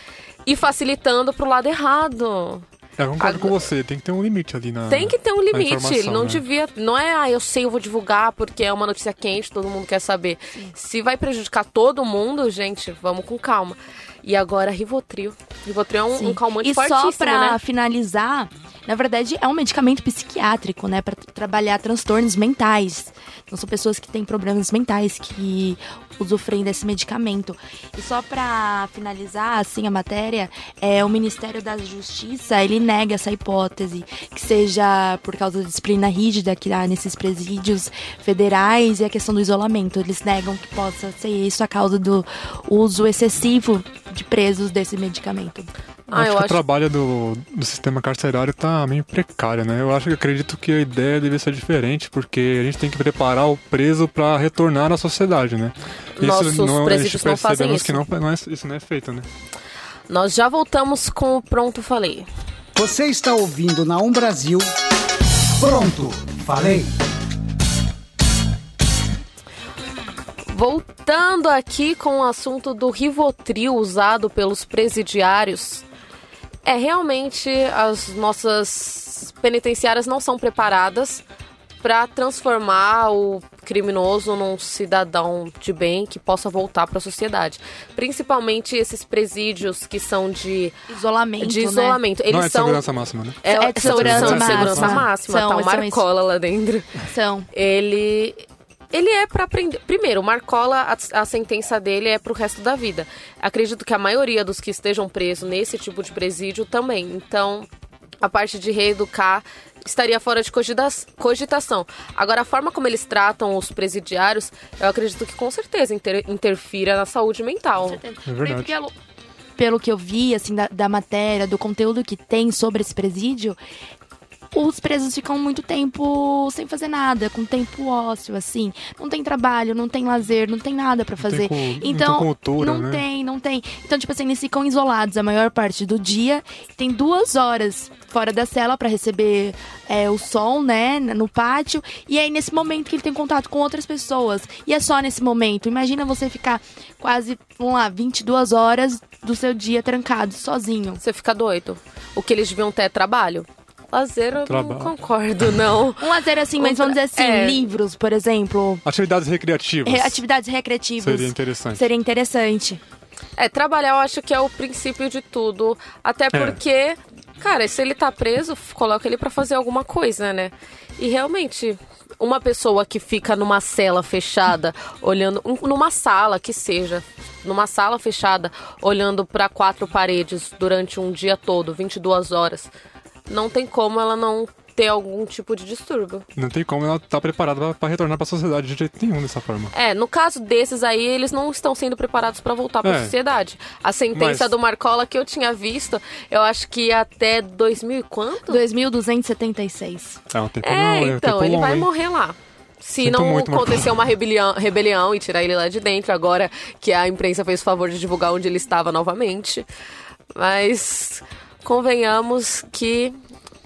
D: e facilitando pro lado errado.
B: É, eu concordo
D: Agora-
B: com você, tem que ter um limite ali na.
D: Tem que ter um limite. Ele não
B: né?
D: devia. Não é, ah, eu sei, eu vou divulgar porque é uma notícia quente, todo mundo quer saber. Se vai prejudicar todo mundo, gente, vamos com calma. E agora, Rivotril. Rivotril é um, um calmante
C: e
D: fortíssimo,
C: só pra
D: né?
C: finalizar, Na verdade, é um medicamento psiquiátrico, né, para trabalhar transtornos mentais. Então, são pessoas que têm problemas mentais que usufruem desse medicamento. E só para finalizar, assim, a matéria, é o Ministério da Justiça, ele nega essa hipótese, que seja por causa da disciplina rígida que há nesses presídios federais e a questão do isolamento. Eles negam que possa ser isso a causa do uso excessivo de presos desse medicamento.
B: Ah, acho que acho... o trabalho do, do sistema carcerário tá meio precário, né? Eu acho que acredito que a ideia deve ser diferente, porque a gente tem que preparar o preso para retornar à sociedade, né?
D: Nossos isso não, presídios não fazem isso.
B: que não, não é, isso não é feito, né?
D: Nós já voltamos com o Pronto Falei.
A: Você está ouvindo na Um Brasil. Pronto, falei.
D: Voltando aqui com o assunto do Rivotril usado pelos presidiários, é realmente as nossas penitenciárias não são preparadas para transformar o criminoso num cidadão de bem que possa voltar para a sociedade. Principalmente esses presídios que são de
C: isolamento.
D: De isolamento.
C: Né?
D: Eles
B: Não é
D: são
B: segurança máxima, né?
D: É,
C: é de segurança,
D: são
C: máxima.
D: segurança máxima.
C: São,
D: tá uma marcola lá dentro.
C: São.
D: Ele ele é para aprender. Primeiro, o Marcola, a, a, sentença dele é para o resto da vida. Acredito que a maioria dos que estejam presos nesse tipo de presídio também. Então, a parte de reeducar estaria fora de cogitação. Agora, a forma como eles tratam os presidiários, eu acredito que com certeza inter, interfira na saúde mental.
B: É verdade.
C: pelo que eu vi, assim, da, da matéria, do conteúdo que tem sobre esse presídio, os presos ficam muito tempo sem fazer nada, com tempo ósseo, assim. Não tem trabalho, não tem lazer, não tem nada para fazer.
B: Não
C: tem, então,
B: não, tem cultura,
C: não
B: né?
C: tem, não tem. Então, tipo assim, eles ficam isolados a maior parte do dia. Tem duas horas fora da cela para receber é, o som, né, no pátio. E aí, nesse momento que ele tem contato com outras pessoas. E é só nesse momento. Imagina você ficar quase, vamos lá, 22 horas do seu dia trancado, sozinho.
D: Você fica doido. O que eles deviam ter é trabalho. Lazer eu Trabalho. não concordo, não.
C: Um lazer assim, mas vamos dizer assim, é. livros, por exemplo.
B: Atividades recreativas.
C: Re atividades recreativas.
B: Seria interessante.
C: Seria interessante.
D: É, trabalhar eu acho que é o princípio de tudo. Até é. porque, cara, se ele tá preso, coloca ele para fazer alguma coisa, né? E realmente, uma pessoa que fica numa cela fechada, olhando, numa sala que seja, numa sala fechada, olhando para quatro paredes durante um dia todo, 22 horas não tem como ela não ter algum tipo de distúrbio.
B: Não tem como ela estar tá preparada para retornar para a sociedade de jeito nenhum dessa forma.
D: É, no caso desses aí, eles não estão sendo preparados para voltar para a é. sociedade. A sentença Mas... do Marcola que eu tinha visto, eu acho que até 2000 e quanto?
C: 2276.
B: É, um tempo
D: é
B: não,
D: é um então,
B: tempo
D: ele
B: longo,
D: vai
B: hein?
D: morrer lá. Se
B: Sinto
D: não
B: muito,
D: acontecer uma rebelião, rebelião e tirar ele lá de dentro, agora que a imprensa fez o favor de divulgar onde ele estava novamente. Mas convenhamos que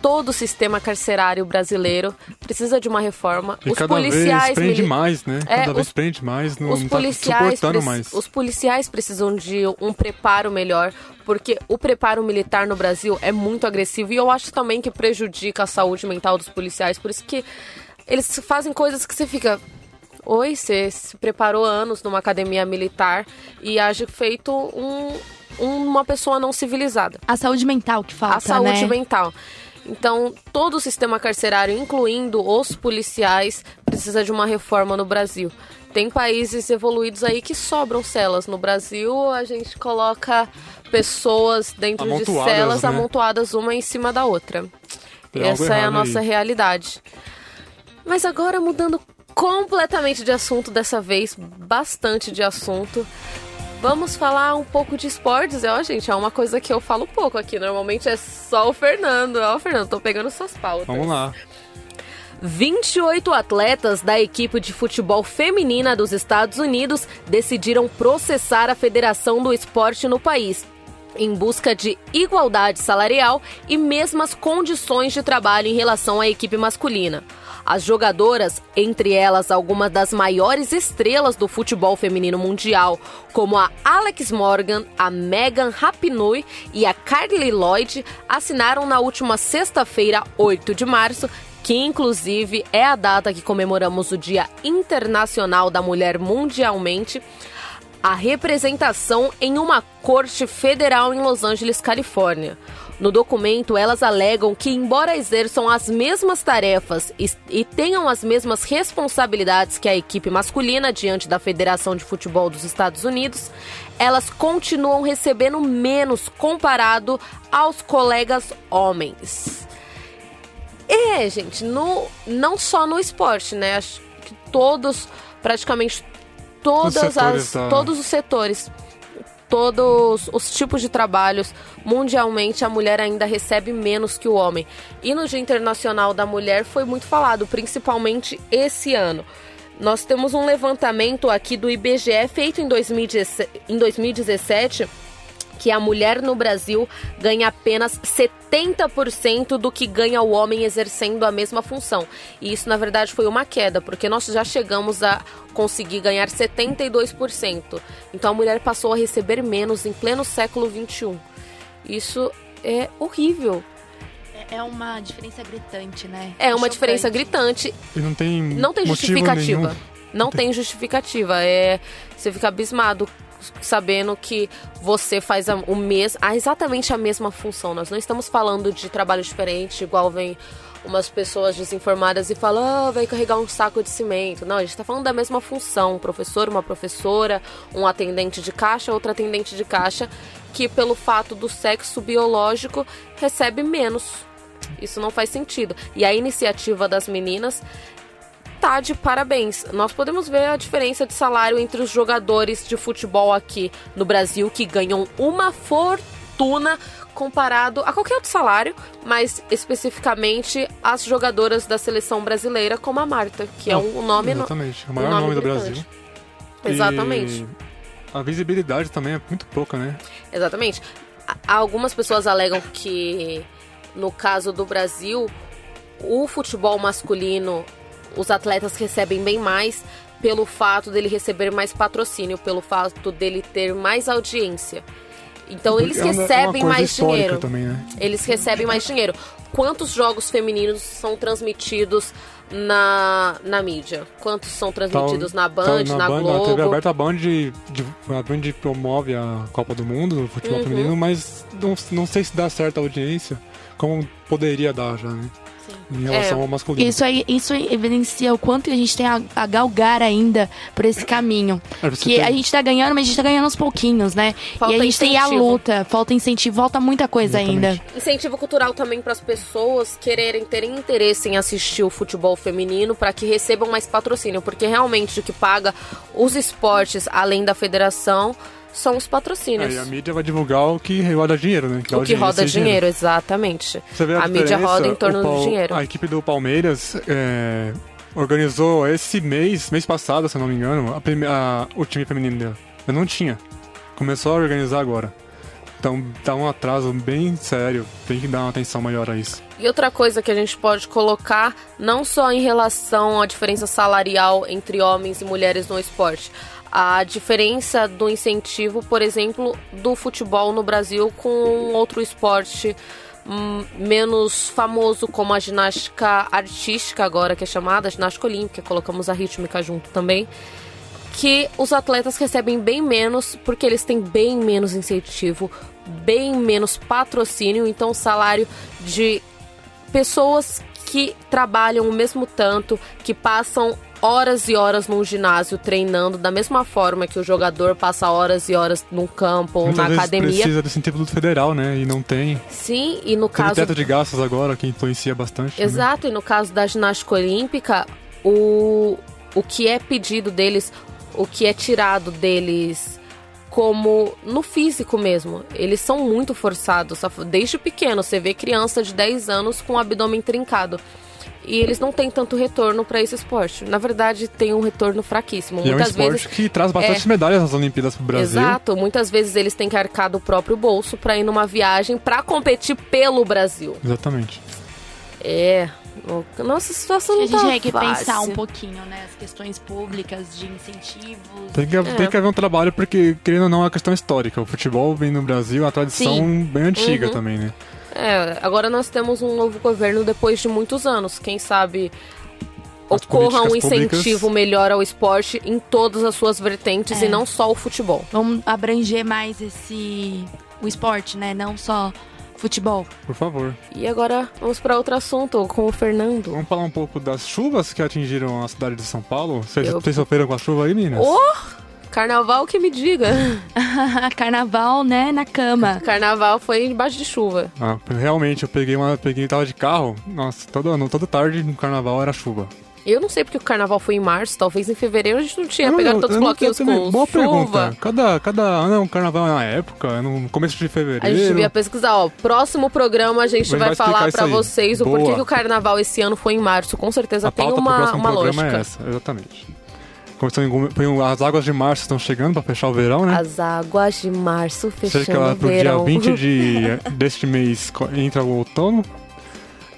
D: todo o sistema carcerário brasileiro precisa de uma reforma.
B: E
D: os
B: cada
D: policiais
B: vez prende mais, né?
D: É,
B: cada
D: os,
B: vez prende mais, não,
D: os
B: não tá
D: policiais
B: suportando mais.
D: Os policiais precisam de um preparo melhor, porque o preparo militar no Brasil é muito agressivo e eu acho também que prejudica a saúde mental dos policiais, por isso que eles fazem coisas que você fica Oi, você se preparou anos numa academia militar e age feito um, uma pessoa não civilizada.
C: A saúde mental que falta,
D: A saúde
C: né?
D: mental. Então, todo o sistema carcerário, incluindo os policiais, precisa de uma reforma no Brasil. Tem países evoluídos aí que sobram celas. No Brasil, a gente coloca pessoas dentro de celas
B: né?
D: amontoadas uma em cima da outra.
B: Tem
D: Essa é a nossa
B: aí.
D: realidade. Mas agora mudando completamente de assunto dessa vez, bastante de assunto. Vamos falar um pouco de esportes, ó, gente. É uma coisa que eu falo pouco aqui. Normalmente é só o Fernando. Ó, Fernando, tô pegando suas pautas.
B: Vamos lá.
D: 28 atletas da equipe de futebol feminina dos Estados Unidos decidiram processar a Federação do Esporte no país. Em busca de igualdade salarial e mesmas condições de trabalho em relação à equipe masculina. As jogadoras, entre elas algumas das maiores estrelas do futebol feminino mundial, como a Alex Morgan, a Megan Rapinoe e a Carly Lloyd, assinaram na última sexta-feira, 8 de março, que inclusive é a data que comemoramos o Dia Internacional da Mulher mundialmente, a representação em uma corte federal em Los Angeles, Califórnia. No documento, elas alegam que, embora exerçam as mesmas tarefas e, tenham as mesmas responsabilidades que a equipe masculina diante da Federação de Futebol dos Estados Unidos, elas continuam recebendo menos comparado aos colegas homens. É, gente, no, não só no esporte, né? Acho que todos, praticamente todas as, da... todos os setores todos os tipos de trabalhos, mundialmente a mulher ainda recebe menos que o homem. E no Dia Internacional da Mulher foi muito falado, principalmente esse ano. Nós temos um levantamento aqui do IBGE feito em 2017 que a mulher no Brasil ganha apenas 70% do que ganha o homem exercendo a mesma função. E isso, na verdade, foi uma queda, porque nós já chegamos a conseguir ganhar 72%. Então a mulher passou a receber menos em pleno século XXI. Isso é horrível.
C: É uma diferença gritante, né?
D: É uma Chocante. diferença gritante.
B: E não tem
D: Não tem justificativa. Nenhum. Não tem justificativa. É, você fica abismado sabendo que você faz a, o mes, a, exatamente a mesma função. Nós não estamos falando de trabalho diferente, igual vem umas pessoas desinformadas e falam, oh, vai carregar um saco de cimento. Não, a gente está falando da mesma função. Um professor, uma professora, um atendente de caixa, outro atendente de caixa, que pelo fato do sexo biológico recebe menos. Isso não faz sentido. E a iniciativa das meninas tá de parabéns. Nós podemos ver a diferença de salário entre os jogadores de futebol aqui no Brasil que ganham uma fortuna comparado a qualquer outro salário, mas especificamente as jogadoras da seleção brasileira, como a Marta, que Não, é um nome
B: Exatamente, o maior um nome, nome do Brasil.
D: Exatamente. E
B: a visibilidade também é muito pouca, né?
D: Exatamente. Algumas pessoas alegam que no caso do Brasil, o futebol masculino os atletas recebem bem mais pelo fato dele receber mais patrocínio, pelo fato dele ter mais audiência. Então eles é recebem é mais dinheiro.
B: Também, né?
D: Eles recebem mais dinheiro. Quantos jogos femininos são transmitidos na, na mídia? Quantos são transmitidos tá, na Band, tá na, na Band, Globo?
B: Na TV aberta, a Band, a Band promove a Copa do Mundo, o futebol uhum. feminino, mas não, não sei se dá certa audiência, como poderia dar já, né? Em relação é. ao masculino.
C: Isso, aí, isso evidencia o quanto a gente tem a, a galgar ainda por esse caminho. É, que tem... a gente tá ganhando, mas a gente tá ganhando aos pouquinhos, né? Falta e a gente incentivo. tem a luta, falta incentivo, falta muita coisa Exatamente. ainda.
D: Incentivo cultural também para as pessoas quererem terem interesse em assistir o futebol feminino para que recebam mais patrocínio, porque realmente o que paga os esportes além da federação são os patrocínios.
B: É, e a mídia vai divulgar o que roda dinheiro, né?
D: Que o que roda dinheiro, dinheiro, exatamente. Você vê a, a mídia roda em torno do dinheiro.
B: A equipe do Palmeiras é, organizou esse mês, mês passado, se não me engano, a, a, o time feminino dela. Eu não tinha. Começou a organizar agora. Então tá um atraso bem sério, tem que dar uma atenção maior a isso.
D: E outra coisa que a gente pode colocar, não só em relação à diferença salarial entre homens e mulheres no esporte, a diferença do incentivo, por exemplo, do futebol no Brasil com outro esporte hum, menos famoso como a ginástica artística agora que é chamada ginástica olímpica, colocamos a rítmica junto também, que os atletas recebem bem menos porque eles têm bem menos incentivo, bem menos patrocínio, então salário de pessoas que trabalham o mesmo tanto, que passam horas e horas num ginásio treinando da mesma forma que o jogador passa horas e horas num campo ou na academia.
B: precisa desse incentivo federal, né? E não tem.
D: Sim, e no Teve caso
B: teto de gastos agora que influencia bastante.
D: Exato, também. e no caso da ginástica olímpica, o o que é pedido deles, o que é tirado deles como no físico mesmo. Eles são muito forçados, desde pequeno. Você vê criança de 10 anos com o abdômen trincado e eles não têm tanto retorno para esse esporte. Na verdade, tem um retorno fraquíssimo.
B: E muitas é um esporte vezes, que traz bastante é, medalhas nas Olimpíadas pro Brasil.
D: Exato, muitas vezes eles têm que arcar do próprio bolso para ir numa viagem para competir pelo Brasil.
B: Exatamente.
D: É, nossa situação não tá A gente tem que
C: pensar um pouquinho, né? As questões públicas de incentivos.
B: Tem que, é. tem que haver um trabalho, porque, querendo ou não, é uma questão histórica. O futebol vem no Brasil, a tradição Sim. bem antiga uhum. também, né?
D: É, agora nós temos um novo governo depois de muitos anos. Quem sabe as ocorra um incentivo públicas. melhor ao esporte em todas as suas vertentes é. e não só o futebol.
C: Vamos abranger mais esse o esporte, né? Não só Futebol.
B: Por favor.
D: E agora vamos para outro assunto com o Fernando.
B: Vamos falar um pouco das chuvas que atingiram a cidade de São Paulo? Vocês,
D: Eu-
B: vocês sofreram com a chuva aí, meninas?
D: Oh! Carnaval que me diga.
C: Carnaval, né, na cama.
D: Carnaval foi embaixo de chuva.
B: Ah, realmente, eu peguei uma. Peguei, tava de carro. Nossa, todo ano, toda tarde no carnaval era chuva.
D: Eu não sei porque o carnaval foi em março, talvez em fevereiro a gente não tinha
B: Eu
D: pegado
B: não-
D: todos os
B: não-
D: bloquinhos com
B: Boa
D: chuva.
B: pergunta. Cada, cada ano é um carnaval na época, no começo de fevereiro.
D: A gente devia pesquisar, ó. Próximo programa a gente
B: Vai-
D: vai,
B: vai explicar
D: falar
B: aí.
D: vocês o
B: Boa.
D: porquê que o carnaval esse ano foi em março. Com certeza
B: A
D: tem
B: pauta pro
D: uma,
B: próximo
D: uma
B: programa
D: lógica.
B: é essa, exatamente. Começando em, as águas de março estão chegando pra fechar o verão, né?
D: As águas de março fechando
B: lá
D: o
B: pro
D: verão.
B: dia 20 de, deste mês entra o outono.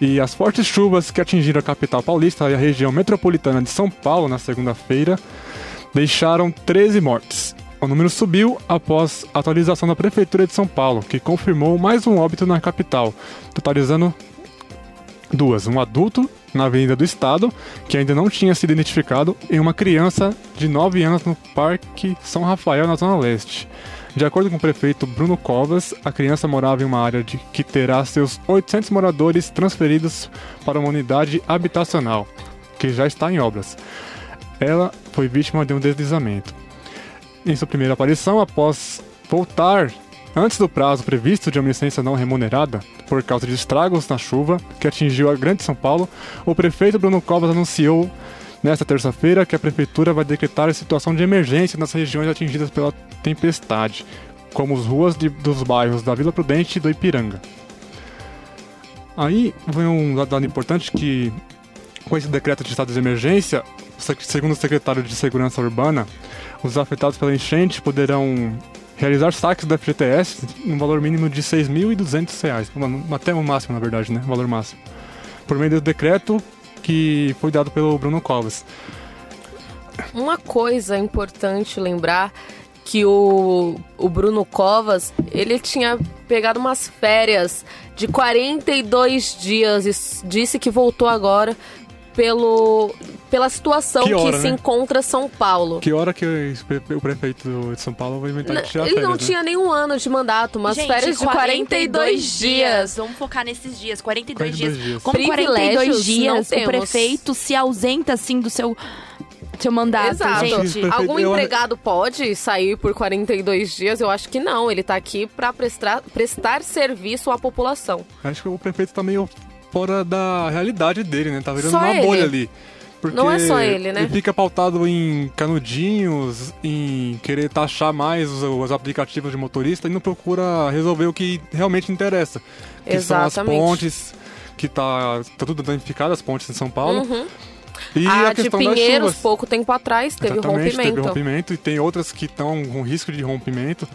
B: E as fortes chuvas que atingiram a capital paulista e a região metropolitana de São Paulo na segunda-feira deixaram 13 mortes. O número subiu após a atualização da Prefeitura de São Paulo, que confirmou mais um óbito na capital, totalizando duas: um adulto na Avenida do Estado, que ainda não tinha sido identificado, e uma criança de 9 anos no Parque São Rafael, na Zona Leste. De acordo com o prefeito Bruno Covas, a criança morava em uma área de, que terá seus 800 moradores transferidos para uma unidade habitacional, que já está em obras. Ela foi vítima de um deslizamento. Em sua primeira aparição, após voltar antes do prazo previsto de uma licença não remunerada por causa de estragos na chuva que atingiu a Grande São Paulo, o prefeito Bruno Covas anunciou nesta terça-feira que a prefeitura vai decretar a situação de emergência nas regiões atingidas pela tempestade, como as ruas de- dos bairros da Vila Prudente e do Ipiranga. Aí vem um dado importante que com esse decreto de estado de emergência, segundo o secretário de Segurança Urbana, os afetados pela enchente poderão realizar saques do FGTS no valor mínimo de 6.200 reais, um- até o máximo, na verdade, né? O valor máximo. Por meio do decreto que foi dado pelo Bruno Covas.
D: Uma coisa importante lembrar que o, o Bruno Covas, ele tinha pegado umas férias de 42 dias e disse que voltou agora pelo pela situação
B: Que
D: que,
B: hora,
D: se
B: né?
D: encontra São Paulo.
B: Que hora que o pre- o prefeito de São Paulo vai inventar de tirar
D: Ele
B: férias,
D: não
B: né?
D: tinha nenhum ano de mandato, umas
C: Gente,
D: férias de 42 dias.
C: Vamos focar nesses dias, 42,
B: 42
C: dias.
B: dias.
C: Como
D: Privilégios
C: 42
D: não
C: dias o
D: temos.
C: prefeito se ausenta assim do seu seu mandato,
D: Exato.
C: gente.
B: Prefeito,
D: Algum
B: eu-
D: empregado pode sair por 42 dias? Eu acho que não. Ele tá aqui para prestar, prestar serviço à população.
B: Acho que o prefeito tá meio fora da realidade dele, né? Tá virando
D: Só
B: uma
D: ele.
B: bolha ali. Porque
D: Não é só ele, né?
B: Ele fica pautado em canudinhos, em querer taxar mais os, os aplicativos de motorista e não procura resolver o que realmente interessa. Que são as
D: Exatamente.
B: pontes, que tá, tá tudo danificado, as pontes em São Paulo.
D: Uhum.
B: E
D: a
B: a
D: de Pinheiros, pouco tempo atrás, teve
B: Exatamente,
D: rompimento.
B: Teve rompimento e tem outras que estão com risco de rompimento.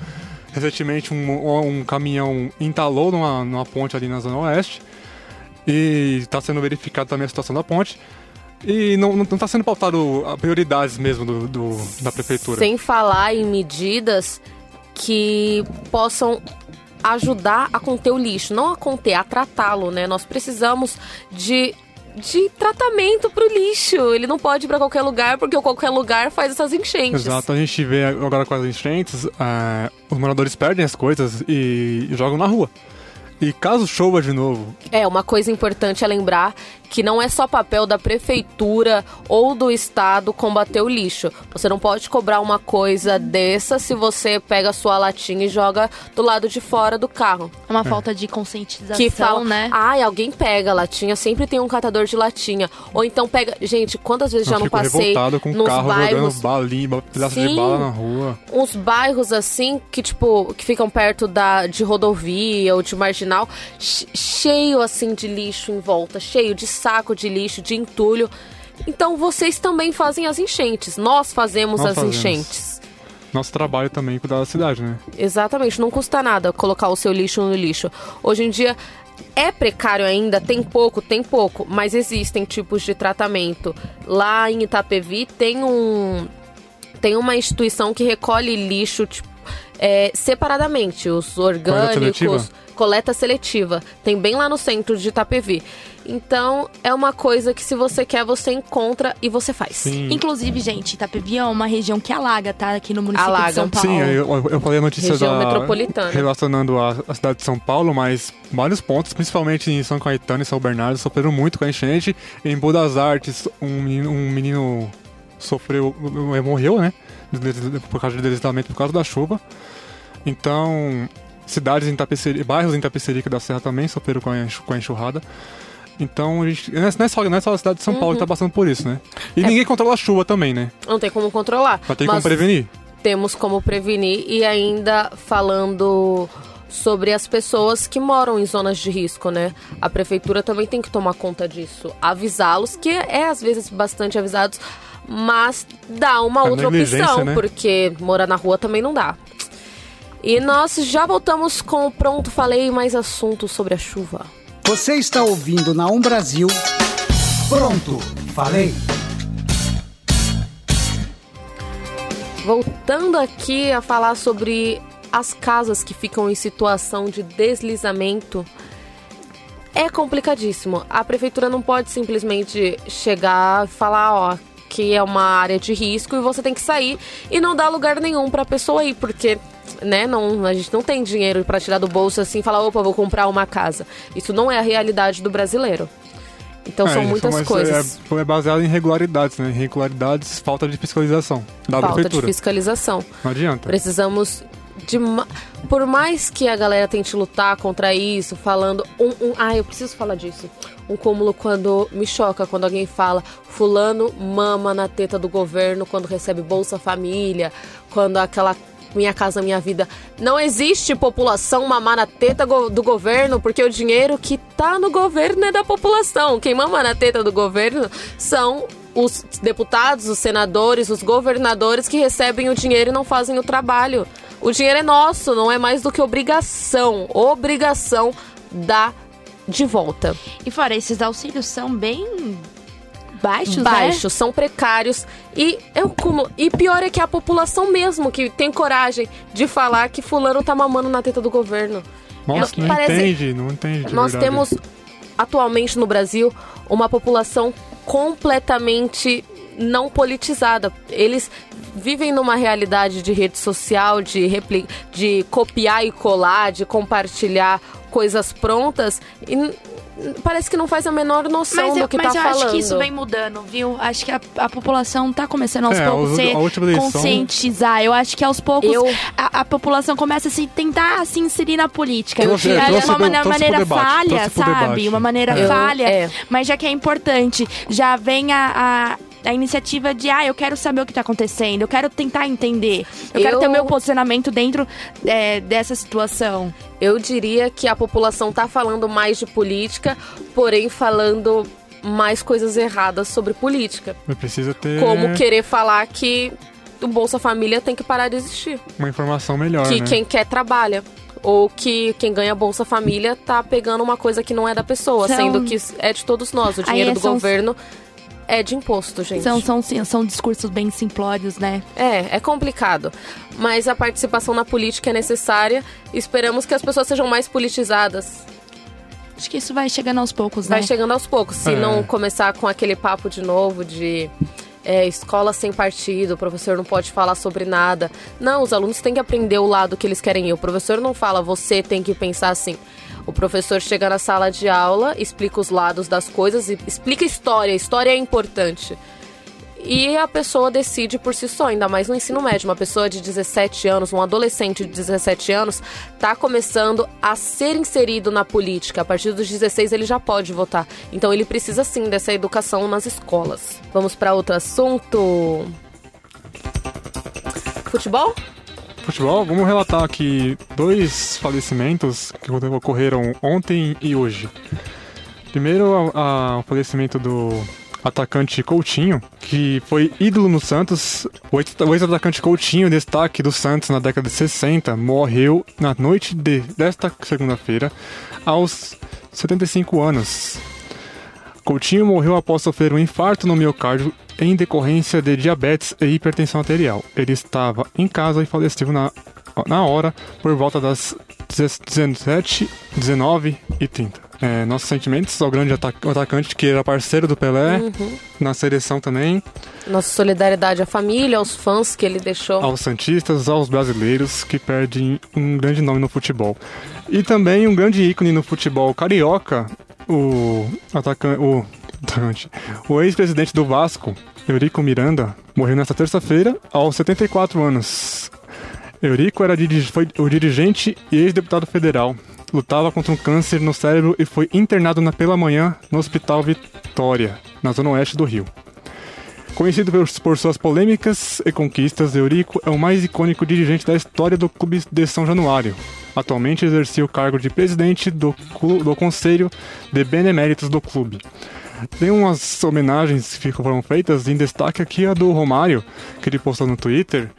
B: Recentemente, um, um caminhão entalou numa, numa ponte ali na Zona Oeste e está sendo verificada também a situação da ponte. E não está sendo pautado a prioridades mesmo do, do- da prefeitura.
D: Sem falar em medidas que possam ajudar a conter o lixo, não a conter, a tratá-lo, né? Nós precisamos de de tratamento pro lixo. Ele não pode ir pra qualquer lugar porque qualquer lugar faz essas enchentes.
B: Exato, a gente vê agora com as enchentes, ah, os moradores perdem as coisas e jogam na rua. E caso chova de novo,
D: É, uma coisa importante é lembrar que não é só papel da prefeitura ou do estado combater o lixo. Você não pode cobrar uma coisa dessa se você pega a sua latinha e joga do lado de fora do carro.
C: É uma falta de conscientização,
D: Que fala,
C: né?
D: ai, alguém pega a latinha, sempre tem um catador de latinha. Ou então pega. Gente, quantas vezes
B: eu
D: já não passei
B: revoltado com
D: nos
B: carro
D: bairros
B: jogando balinha, pedaço de bala na rua.
D: uns bairros assim que tipo que ficam perto da de rodovia ou de marginal che- cheio assim de lixo em volta cheio de saco de lixo de entulho. Então vocês também fazem as enchentes. Nós fazemos
B: Nós
D: as
B: fazemos.
D: enchentes.
B: Nosso trabalho também é cuidar da cidade, né?
D: exatamente. Não custa nada colocar o seu lixo no lixo. Hoje em dia é precário ainda, tem pouco, tem pouco, mas existem tipos de tratamento. Lá em Itapevi tem um tem uma instituição que recolhe lixo tipo, é, separadamente, os orgânicos,
B: seletiva?
D: coleta seletiva. Tem bem lá no centro de Itapevi. Então, é uma coisa que se você quer, você encontra e você faz.
B: Sim.
C: Inclusive, gente, Itapevi é uma região que alaga, tá? Aqui no município
D: Alaga.
C: de São Paulo.
B: Sim, eu, eu falei a notícia
D: Região
B: da,
D: metropolitana.
B: relacionando a, a cidade de São Paulo, mas vários pontos, principalmente em São Caetano e São Bernardo, sofreram muito com a enchente. Em Boa das Artes, um menino, um menino sofreu, morreu, né? Por causa de deslizamento, por causa da chuva. Então, cidades em Tapeceri, bairros em Tapecerica da Serra também sofreram com a, enxurrada. Então, a gente, não, é, é só, não é só a cidade de São Paulo que tá passando por isso, né? E ninguém controla a chuva também, né?
D: Não tem como controlar. Mas
B: como prevenir.
D: temos como prevenir e ainda falando sobre as pessoas que moram em zonas de risco, né? A prefeitura também tem que tomar conta disso, avisá-los, que é às vezes bastante avisados, mas dá uma
B: A
D: outra opção,
B: né?
D: porque morar na rua também não dá. E nós já voltamos com o Pronto Falei mais assuntos sobre a chuva.
A: Você está ouvindo na Um Brasil. Pronto, falei.
D: Voltando aqui a falar sobre as casas que ficam em situação de deslizamento, é complicadíssimo. A prefeitura não pode simplesmente chegar e falar, ó, que é uma área de risco e você tem que sair e não dar lugar nenhum pra pessoa ir, porque né, não, a gente não tem dinheiro pra tirar do bolso assim e falar, opa, vou comprar uma casa. Isso não é a realidade do brasileiro. Então são
B: É,
D: muitas
B: mas
D: coisas.
B: É, é baseado em irregularidades, né? Irregularidades, falta de fiscalização da
D: Falta de
B: prefeitura.
D: fiscalização.
B: Não adianta.
D: Precisamos de. Por mais que a galera tente lutar contra isso, falando. Um, um, ah, eu preciso falar disso. Um cúmulo quando me choca quando alguém fala Fulano mama na teta do governo quando recebe Bolsa Família, quando aquela. Minha casa, minha vida. Não existe população mamar na teta do governo, porque o dinheiro que tá no governo é da população. Quem mama na teta do governo são os deputados, os senadores, os governadores que recebem o dinheiro e não fazem o trabalho. O dinheiro é nosso, não é mais do que obrigação. Obrigação da de volta.
C: E fora, esses auxílios são bem baixos, né?
D: Baixos, são precários e eu como e pior é que é a população mesmo que tem coragem de falar que fulano tá mamando na teta do governo.
B: Nossa,
D: É,
B: não
D: parece-
B: entende, não entende. de
D: Nós
B: verdade.
D: temos atualmente no Brasil uma população completamente não politizada. Eles vivem numa realidade de rede social, de, repli de copiar e colar, de compartilhar coisas prontas e parece que não faz a menor noção
C: Mas,
D: do
C: eu,
D: que
C: mas
D: tá
C: eu
D: falando.
C: acho que isso vem mudando, viu? Acho que a, a população tá começando aos
B: É,
C: poucos
B: a-
C: ser
B: a
C: conscientizar. Eu acho que aos poucos
D: Eu-
C: a, a população começa a se tentar se inserir na política.
B: Trouxe-
C: Eu-
B: é,
C: é uma
B: pro
C: maneira falha, sabe? Uma maneira
D: Eu-
C: falha,
D: é.
C: mas já que é importante, já vem a, a iniciativa de, ah, eu quero saber o que tá acontecendo, eu quero tentar entender, eu, quero
D: Eu-
C: ter o meu posicionamento dentro é, dessa situação.
D: Eu diria que a população tá falando mais de política, porém falando mais coisas erradas sobre política.
B: Mas Precisa ter
D: Como querer falar que o Bolsa Família tem que parar de existir.
B: uma informação melhor,
D: que
B: né?
D: quem quer trabalha. Ou que quem ganha Bolsa Família tá pegando uma coisa que não é da pessoa,
C: São-
D: sendo que é de todos nós. O dinheiro
C: Aí
D: do
C: são-
D: governo é de imposto, gente.
C: São, são, são discursos bem simplórios, né?
D: É, é complicado. Mas a participação na política é necessária. Esperamos que as pessoas sejam mais politizadas.
C: Acho que isso vai chegando aos poucos, né?
D: Vai chegando aos poucos. Se
B: É.
D: não começar com aquele papo de novo de é, escola sem partido, o professor não pode falar sobre nada. Não, os alunos têm que aprender o lado que eles querem ir. O professor não fala, você tem que pensar assim. O professor chega na sala de aula, explica os lados das coisas, e explica história. História é importante. E a pessoa decide por si só, ainda mais no ensino médio. Uma pessoa de 17 anos, um adolescente de 17 anos, tá começando a ser inserido na política. A partir dos 16 ele já pode votar. Então ele precisa sim dessa educação nas escolas. Vamos para outro assunto. Futebol?
B: Futebol, vamos relatar aqui dois falecimentos que ocorreram ontem e hoje. Primeiro, o falecimento do atacante Coutinho, que foi ídolo no Santos. O ex- o ex-atacante Coutinho, destaque do Santos na década de 60, morreu na noite de- desta segunda-feira, aos 75 anos. Coutinho morreu após sofrer um infarto no miocárdio em decorrência de diabetes e hipertensão arterial. Ele estava em casa e faleceu na, na hora, por volta das 17, 19 e 30. É, nossos sentimentos ao grande atacante que era parceiro do Pelé, uhum. na seleção também.
D: Nossa solidariedade à família, aos fãs que ele deixou.
B: Aos Santistas, aos brasileiros que perdem um grande nome no futebol. E também um grande ícone no futebol carioca, o atacante, o, o ex-presidente do Vasco, Eurico Miranda, morreu nesta terça-feira aos 74 anos. Eurico era foi o dirigente e ex-deputado federal lutava contra um câncer no cérebro e foi internado na pela manhã no Hospital Vitória, na zona oeste do Rio. Conhecido por suas polêmicas e conquistas, Eurico é o mais icônico dirigente da história do Clube de São Januário. Atualmente exercia o cargo de presidente do, do Conselho de Beneméritos do clube. Tem umas homenagens que foram feitas, em destaque aqui a do Romário, que ele postou no Twitter,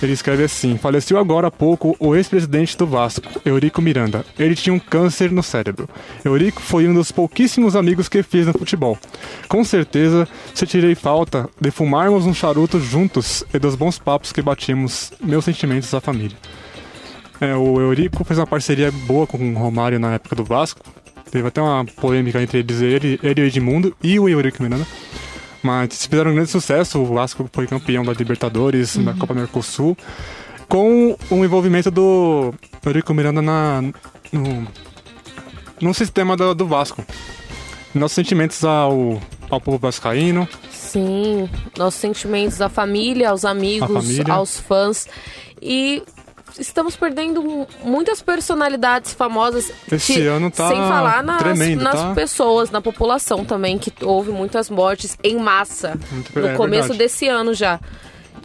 B: ele escreve assim: Faleceu agora há pouco o ex-presidente do Vasco, Eurico Miranda. Ele tinha um câncer no cérebro. Eurico foi um dos pouquíssimos amigos que fiz no futebol. Com certeza, se tirei falta de fumarmos um charuto juntos e dos bons papos que batimos, meus sentimentos à família. É, o Eurico fez uma parceria boa com o Romário na época do Vasco. Teve até uma polêmica entre eles, ele, ele e o Edmundo e o Eurico Miranda. Mas fizeram um grande sucesso. O Vasco foi campeão da Libertadores, uhum. da Copa Mercosul, com o envolvimento do Eurico Miranda na, no, no sistema do, do Vasco. Nossos sentimentos ao, ao povo vascaíno.
D: Sim, nossos sentimentos à família, aos amigos, família. aos fãs. E estamos perdendo muitas personalidades famosas.
B: Esse que, ano tá
D: Sem falar nas,
B: tremendo,
D: nas
B: tá?
D: pessoas, na população também, que houve muitas mortes em massa Muito, no é começo verdade. desse ano já.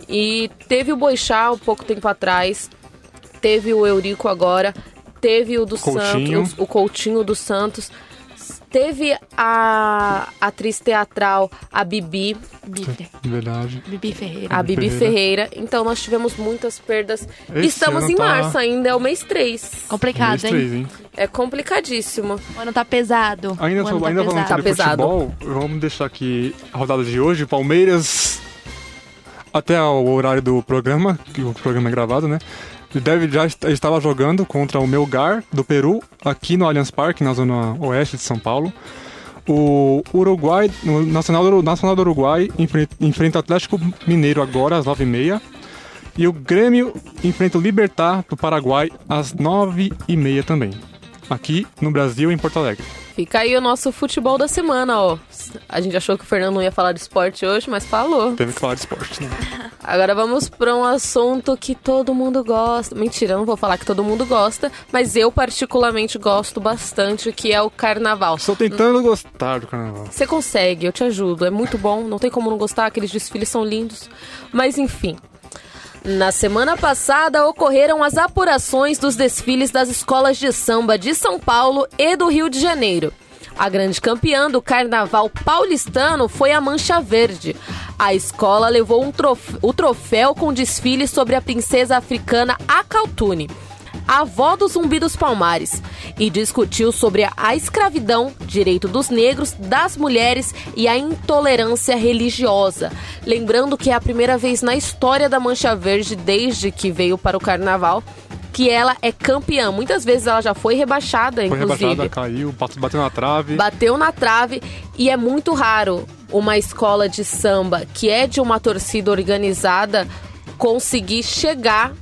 D: E teve o Boixá um pouco tempo atrás, teve o Eurico agora, teve o do Coutinho. Santos, o Coutinho dos Santos. Teve a atriz teatral, a Bibi.
C: Bibi.
B: Verdade.
C: Bibi Ferreira.
D: A Bibi Ferreira. Ferreira. Então nós tivemos muitas perdas. Esse Estamos em tá... março ainda, é o mês 3.
C: Complicado, mês 3, hein?
D: É complicadíssimo.
C: O ano tá pesado.
B: Ainda,
C: o ano
B: tá ainda tá falando sobre tá futebol, vamos deixar aqui a rodada de hoje. Palmeiras até o horário do programa, que o programa é gravado, né? Deve já estava jogando contra o Melgar do Peru, aqui no Allianz Parque, na zona oeste de São Paulo. O Uruguai, o Nacional do, Nacional do Uruguai enfrenta, o Atlético Mineiro agora às 9h30. E o Grêmio enfrenta o Libertar do Paraguai às 9h30 também. Aqui no Brasil, em Porto Alegre.
D: Fica aí o nosso futebol da semana, ó. A gente achou que o Fernando não ia falar de esporte hoje, mas falou.
B: Teve que falar de esporte, né?
D: Agora vamos para um assunto que todo mundo gosta. Mentira, eu não vou falar que todo mundo gosta, mas eu particularmente gosto bastante, que é o carnaval.
B: Estou tentando gostar do carnaval.
D: Você consegue, eu te ajudo. É muito bom, não tem como não gostar, aqueles desfiles são lindos. Mas enfim, na semana passada ocorreram as apurações dos desfiles das escolas de samba de São Paulo e do Rio de Janeiro. A grande campeã do carnaval paulistano foi a Mancha Verde. A escola levou um troféu, o troféu com desfile sobre a princesa africana Akaltune avó do Zumbi dos Palmares, e discutiu sobre a escravidão, direito dos negros, das mulheres e a intolerância religiosa. Lembrando que é a primeira vez na história da Mancha Verde, desde que veio para o carnaval, que ela é campeã. Muitas vezes ela já foi rebaixada, foi inclusive.
B: Rebaixada, caiu, bateu na trave.
D: Bateu na trave e é muito raro uma escola de samba que é de uma torcida organizada conseguir chegar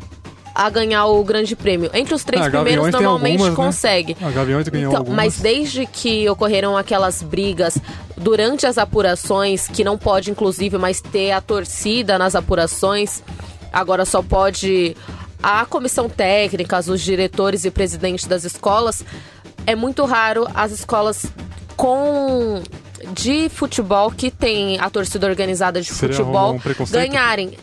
D: a ganhar o grande prêmio. Entre os três ah, primeiros, normalmente algumas, né? consegue.
B: Né? A Gaviões ganhou então, algumas.
D: Mas desde que ocorreram aquelas brigas durante as apurações, que não pode, inclusive, mais ter a torcida nas apurações, agora só pode a comissão técnica, os diretores e presidentes das escolas, é muito raro as escolas com de futebol que tem a torcida organizada de Seria futebol um ganharem.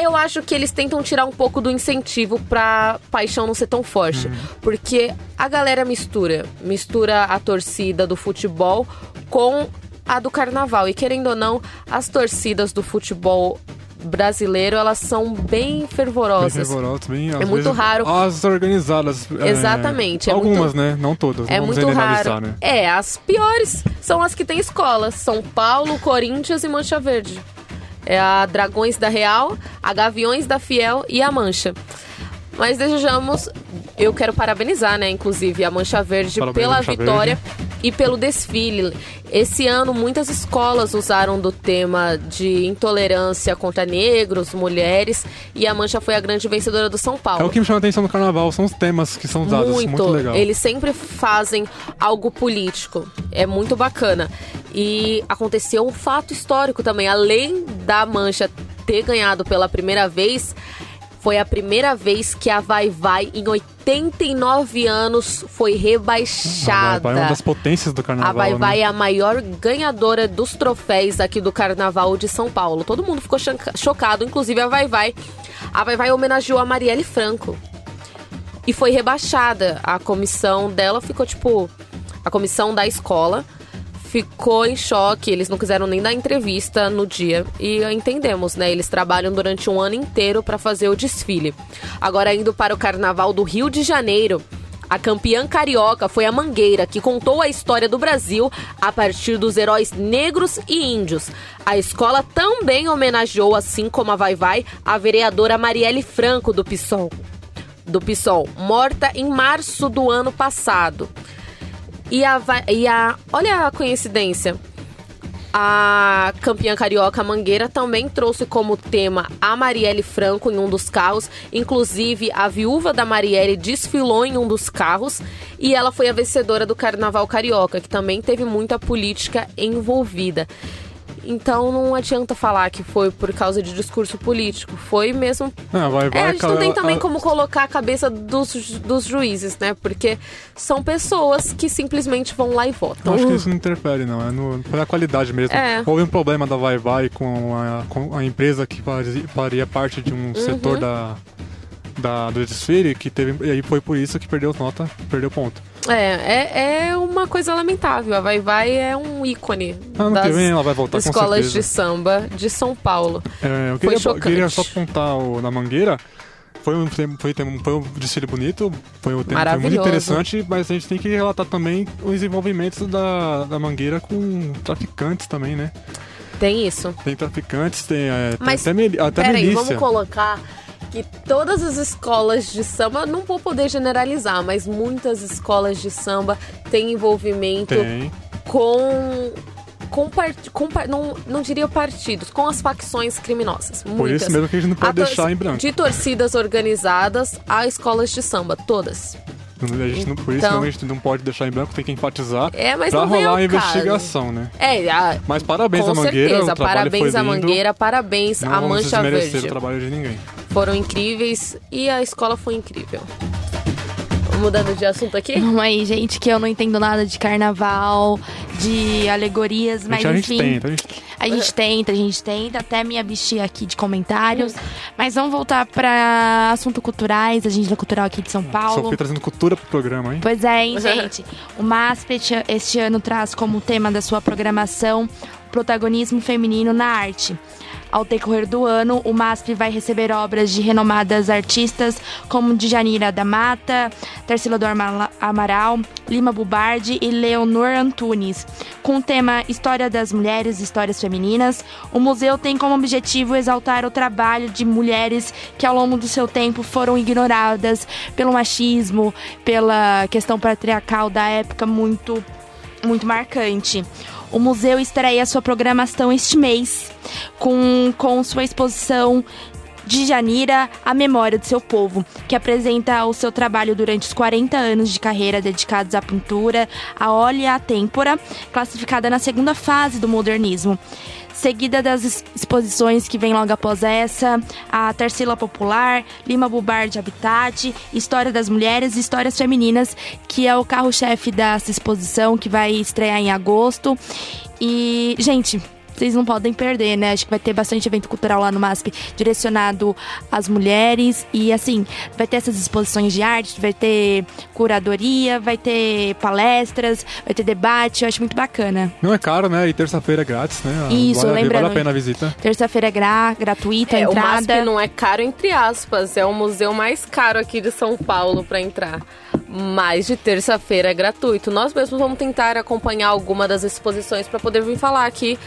D: Eu acho que eles tentam tirar um pouco do incentivo pra paixão não ser tão forte. Uhum. Porque a galera mistura. Mistura a torcida do futebol com a do carnaval. E querendo ou não, as torcidas do futebol brasileiro, elas são bem fervorosas.
B: Bem fervorosas, bem,
D: é muito raro.
B: As organizadas.
D: É, Exatamente.
B: É, algumas, muito, né? Não todas.
D: É muito raro. Né? É, as piores são as que têm escolas. São Paulo, Corinthians e Mancha Verde. É a Dragões da Real, a Gaviões da Fiel e a Mancha. Mas desejamos, eu quero parabenizar, né, inclusive a Mancha Verde
B: Parabéns,
D: pela
B: Mancha
D: vitória
B: Verde.
D: e pelo desfile. Esse ano muitas escolas usaram do tema de intolerância contra negros, mulheres, e a Mancha foi a grande vencedora do São Paulo.
B: É o que me chama a atenção no carnaval, são os temas que são usados. Muito,
D: Muito.
B: legal.
D: Eles sempre fazem algo político. É muito bacana. E aconteceu um fato histórico também. Além da Mancha ter ganhado pela primeira vez, foi a primeira vez que a Vai Vai, em 89 anos, foi
B: A
D: rebaixada.
B: Vai Vai é uma das potências do
D: A
B: carnaval.
D: Vai
B: né?
D: Vai é a maior ganhadora dos troféus aqui do Carnaval de São Paulo. Todo mundo ficou chocado, inclusive a Vai Vai. A Vai Vai homenageou a Marielle Franco. E foi rebaixada. A comissão dela ficou tipo. A comissão da escola ficou em choque. Eles não quiseram nem dar entrevista no dia. E entendemos, né? Eles trabalham durante um ano inteiro para fazer o desfile. Agora, indo para o Carnaval do Rio de Janeiro. A campeã carioca foi a Mangueira, que contou a história do Brasil a partir dos heróis negros e índios. A escola também homenageou, assim como a Vai Vai, a vereadora Marielle Franco do PSOL, do PSOL morta em março do ano passado. E a, e a olha a coincidência. A campeã carioca Mangueira também trouxe como tema a Marielle Franco em um dos carros. Inclusive, a viúva da Marielle desfilou em um dos carros. E ela foi a vencedora do Carnaval Carioca, que também teve muita política envolvida. Então não adianta falar que foi por causa de discurso político. Foi mesmo
B: Não, vai, vai,
D: é, a gente não tem também
B: a-
D: como colocar a cabeça dos, dos juízes, né? Porque são pessoas que simplesmente vão lá e votam.
B: Eu acho que isso não interfere, não. É no, foi a qualidade mesmo.
D: É.
B: Houve um problema da Vai Vai com a, com a empresa que fazia, faria parte de
D: Uhum.
B: um setor da, da, do desfile, que teve. E aí foi por isso que perdeu nota, perdeu ponto.
D: É, é, é uma coisa lamentável. A Vai Vai é um ícone das
B: vem ela vai voltar
D: escolas de samba de São Paulo.
B: É, eu
D: Foi
B: queria,
D: chocante.
B: queria só apontar o, na Mangueira. Foi um, tem- foi, tem- foi um desfile bonito, foi, um, tem- foi muito interessante, mas a gente tem que relatar também os envolvimentos da, da Mangueira com traficantes também, né?
D: Tem isso.
B: Tem traficantes, tem, é, tem
D: Mas,
B: até, mili- até
D: Peraí,
B: milícia.
D: vamos colocar que todas as escolas de samba, não vou poder generalizar, mas muitas escolas de samba têm envolvimento
B: Tem.
D: com. Com, part, com não, não diria partidos, com as facções criminosas.
B: Por
D: Muitas.
B: isso mesmo que a gente não pode
D: A tor-
B: deixar em branco.
D: De torcidas organizadas a escolas de samba, todas.
B: Não- por isso
D: Então-
B: mesmo a gente não pode deixar em branco, tem que enfatizar
D: É, mas
B: pra
D: não
B: rolar a investigação, né?
D: É, a-
B: Mas parabéns à Mangueira,
D: certeza. Parabéns à. Mangueira, parabéns
B: Não
D: à Mancha Verde.
B: o trabalho de ninguém.
D: Foram incríveis e a escola foi incrível. Mudando de assunto aqui?
C: Vamos aí, gente, que eu não entendo nada de carnaval, de alegorias,
B: A
C: mas
B: gente, a gente
C: enfim.
B: tenta, a gente
C: A gente tenta, a gente tenta, até me abstir aqui de comentários. Mas vamos voltar para assuntos culturais, agenda cultural aqui de São Paulo.
B: fui trazendo cultura pro programa, hein?
C: Pois é, hein, gente? O MASP este- este ano traz como tema da sua programação o protagonismo feminino na arte. Ao decorrer do ano, o MASP vai receber obras de renomadas artistas como Djanira da Mata, Tarsila do Amaral, Lima Bubardi e Leonor Antunes. Com o tema História das Mulheres, Histórias Femininas, o museu tem como objetivo exaltar o trabalho de mulheres que ao longo do seu tempo foram ignoradas pelo machismo, pela questão patriarcal da época muito muito marcante. O museu estreia sua programação este mês com, com sua exposição de Janira, a memória do seu povo, que apresenta o seu trabalho durante os 40 anos de carreira dedicados à pintura, a óleo e à têmpora, classificada na segunda fase do modernismo. Seguida das ex- exposições que vem logo após essa, a Tarsila Popular, Lima Bubar de Habitat, História das Mulheres e Histórias Femininas, que é o carro-chefe dessa exposição que vai estrear em agosto. E, gente, vocês não podem perder, né? Acho que vai ter bastante evento cultural lá no MASP direcionado às mulheres. E assim, vai ter essas exposições de arte, vai ter curadoria, vai ter palestras, vai ter debate. Eu acho muito bacana.
B: Não é caro, né? E terça-feira é grátis, né?
C: Isso,
B: vale,
C: lembrando-
B: Vale a pena a visita.
C: Terça-feira é gra gratuita
D: É, o
C: entrada.
D: MASP não é caro entre aspas, é o museu mais caro aqui de São Paulo para entrar. Mas de terça-feira é gratuito. Nós mesmos vamos tentar acompanhar alguma das exposições para poder vir falar aqui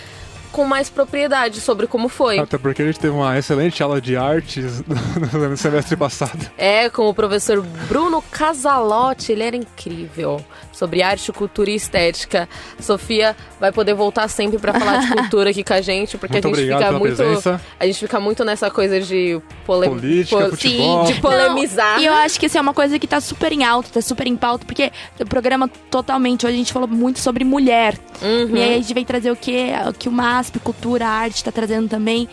D: com mais propriedade sobre como foi.
B: Até porque a gente teve uma excelente aula de artes no semestre passado.
D: É, com o professor Bruno Casalotti, ele era incrível. Sobre arte, cultura e estética. Sofia vai poder voltar sempre para falar de cultura aqui com a gente, porque
B: muito
D: a gente fica muito.
B: Presença.
D: A gente fica muito nessa coisa de pole...
B: política,
D: po...
B: futebol.
D: Sim, de polemizar.
C: Não, e eu acho que isso é uma coisa que tá super em alta, tá super em pauta, porque o programa totalmente, hoje a gente falou muito sobre mulher.
D: Uhum.
C: E aí a gente vem trazer o que, o que o MASP, cultura, arte, tá trazendo também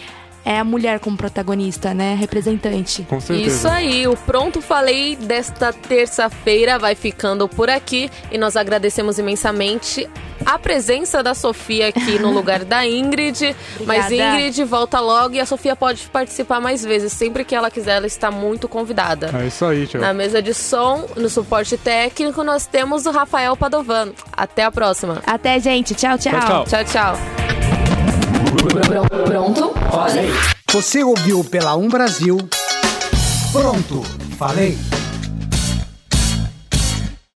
C: é a mulher como protagonista, né? Representante.
B: Com certeza.
D: Isso aí, o Pronto Falei desta terça-feira vai ficando por aqui e nós agradecemos imensamente a presença da Sofia aqui no lugar da Ingrid. Mas Ingrid volta logo e a Sofia pode participar mais vezes. Sempre que ela quiser, ela está muito convidada.
B: É isso aí, tio.
D: Na mesa de som, no suporte técnico, nós temos o Rafael Padovano. Até a próxima.
C: Até, gente. Tchau, tchau.
B: Tchau, tchau.
D: Tchau, tchau.
A: Pronto? Falei. Você ouviu pela Um Brasil. Pronto, falei.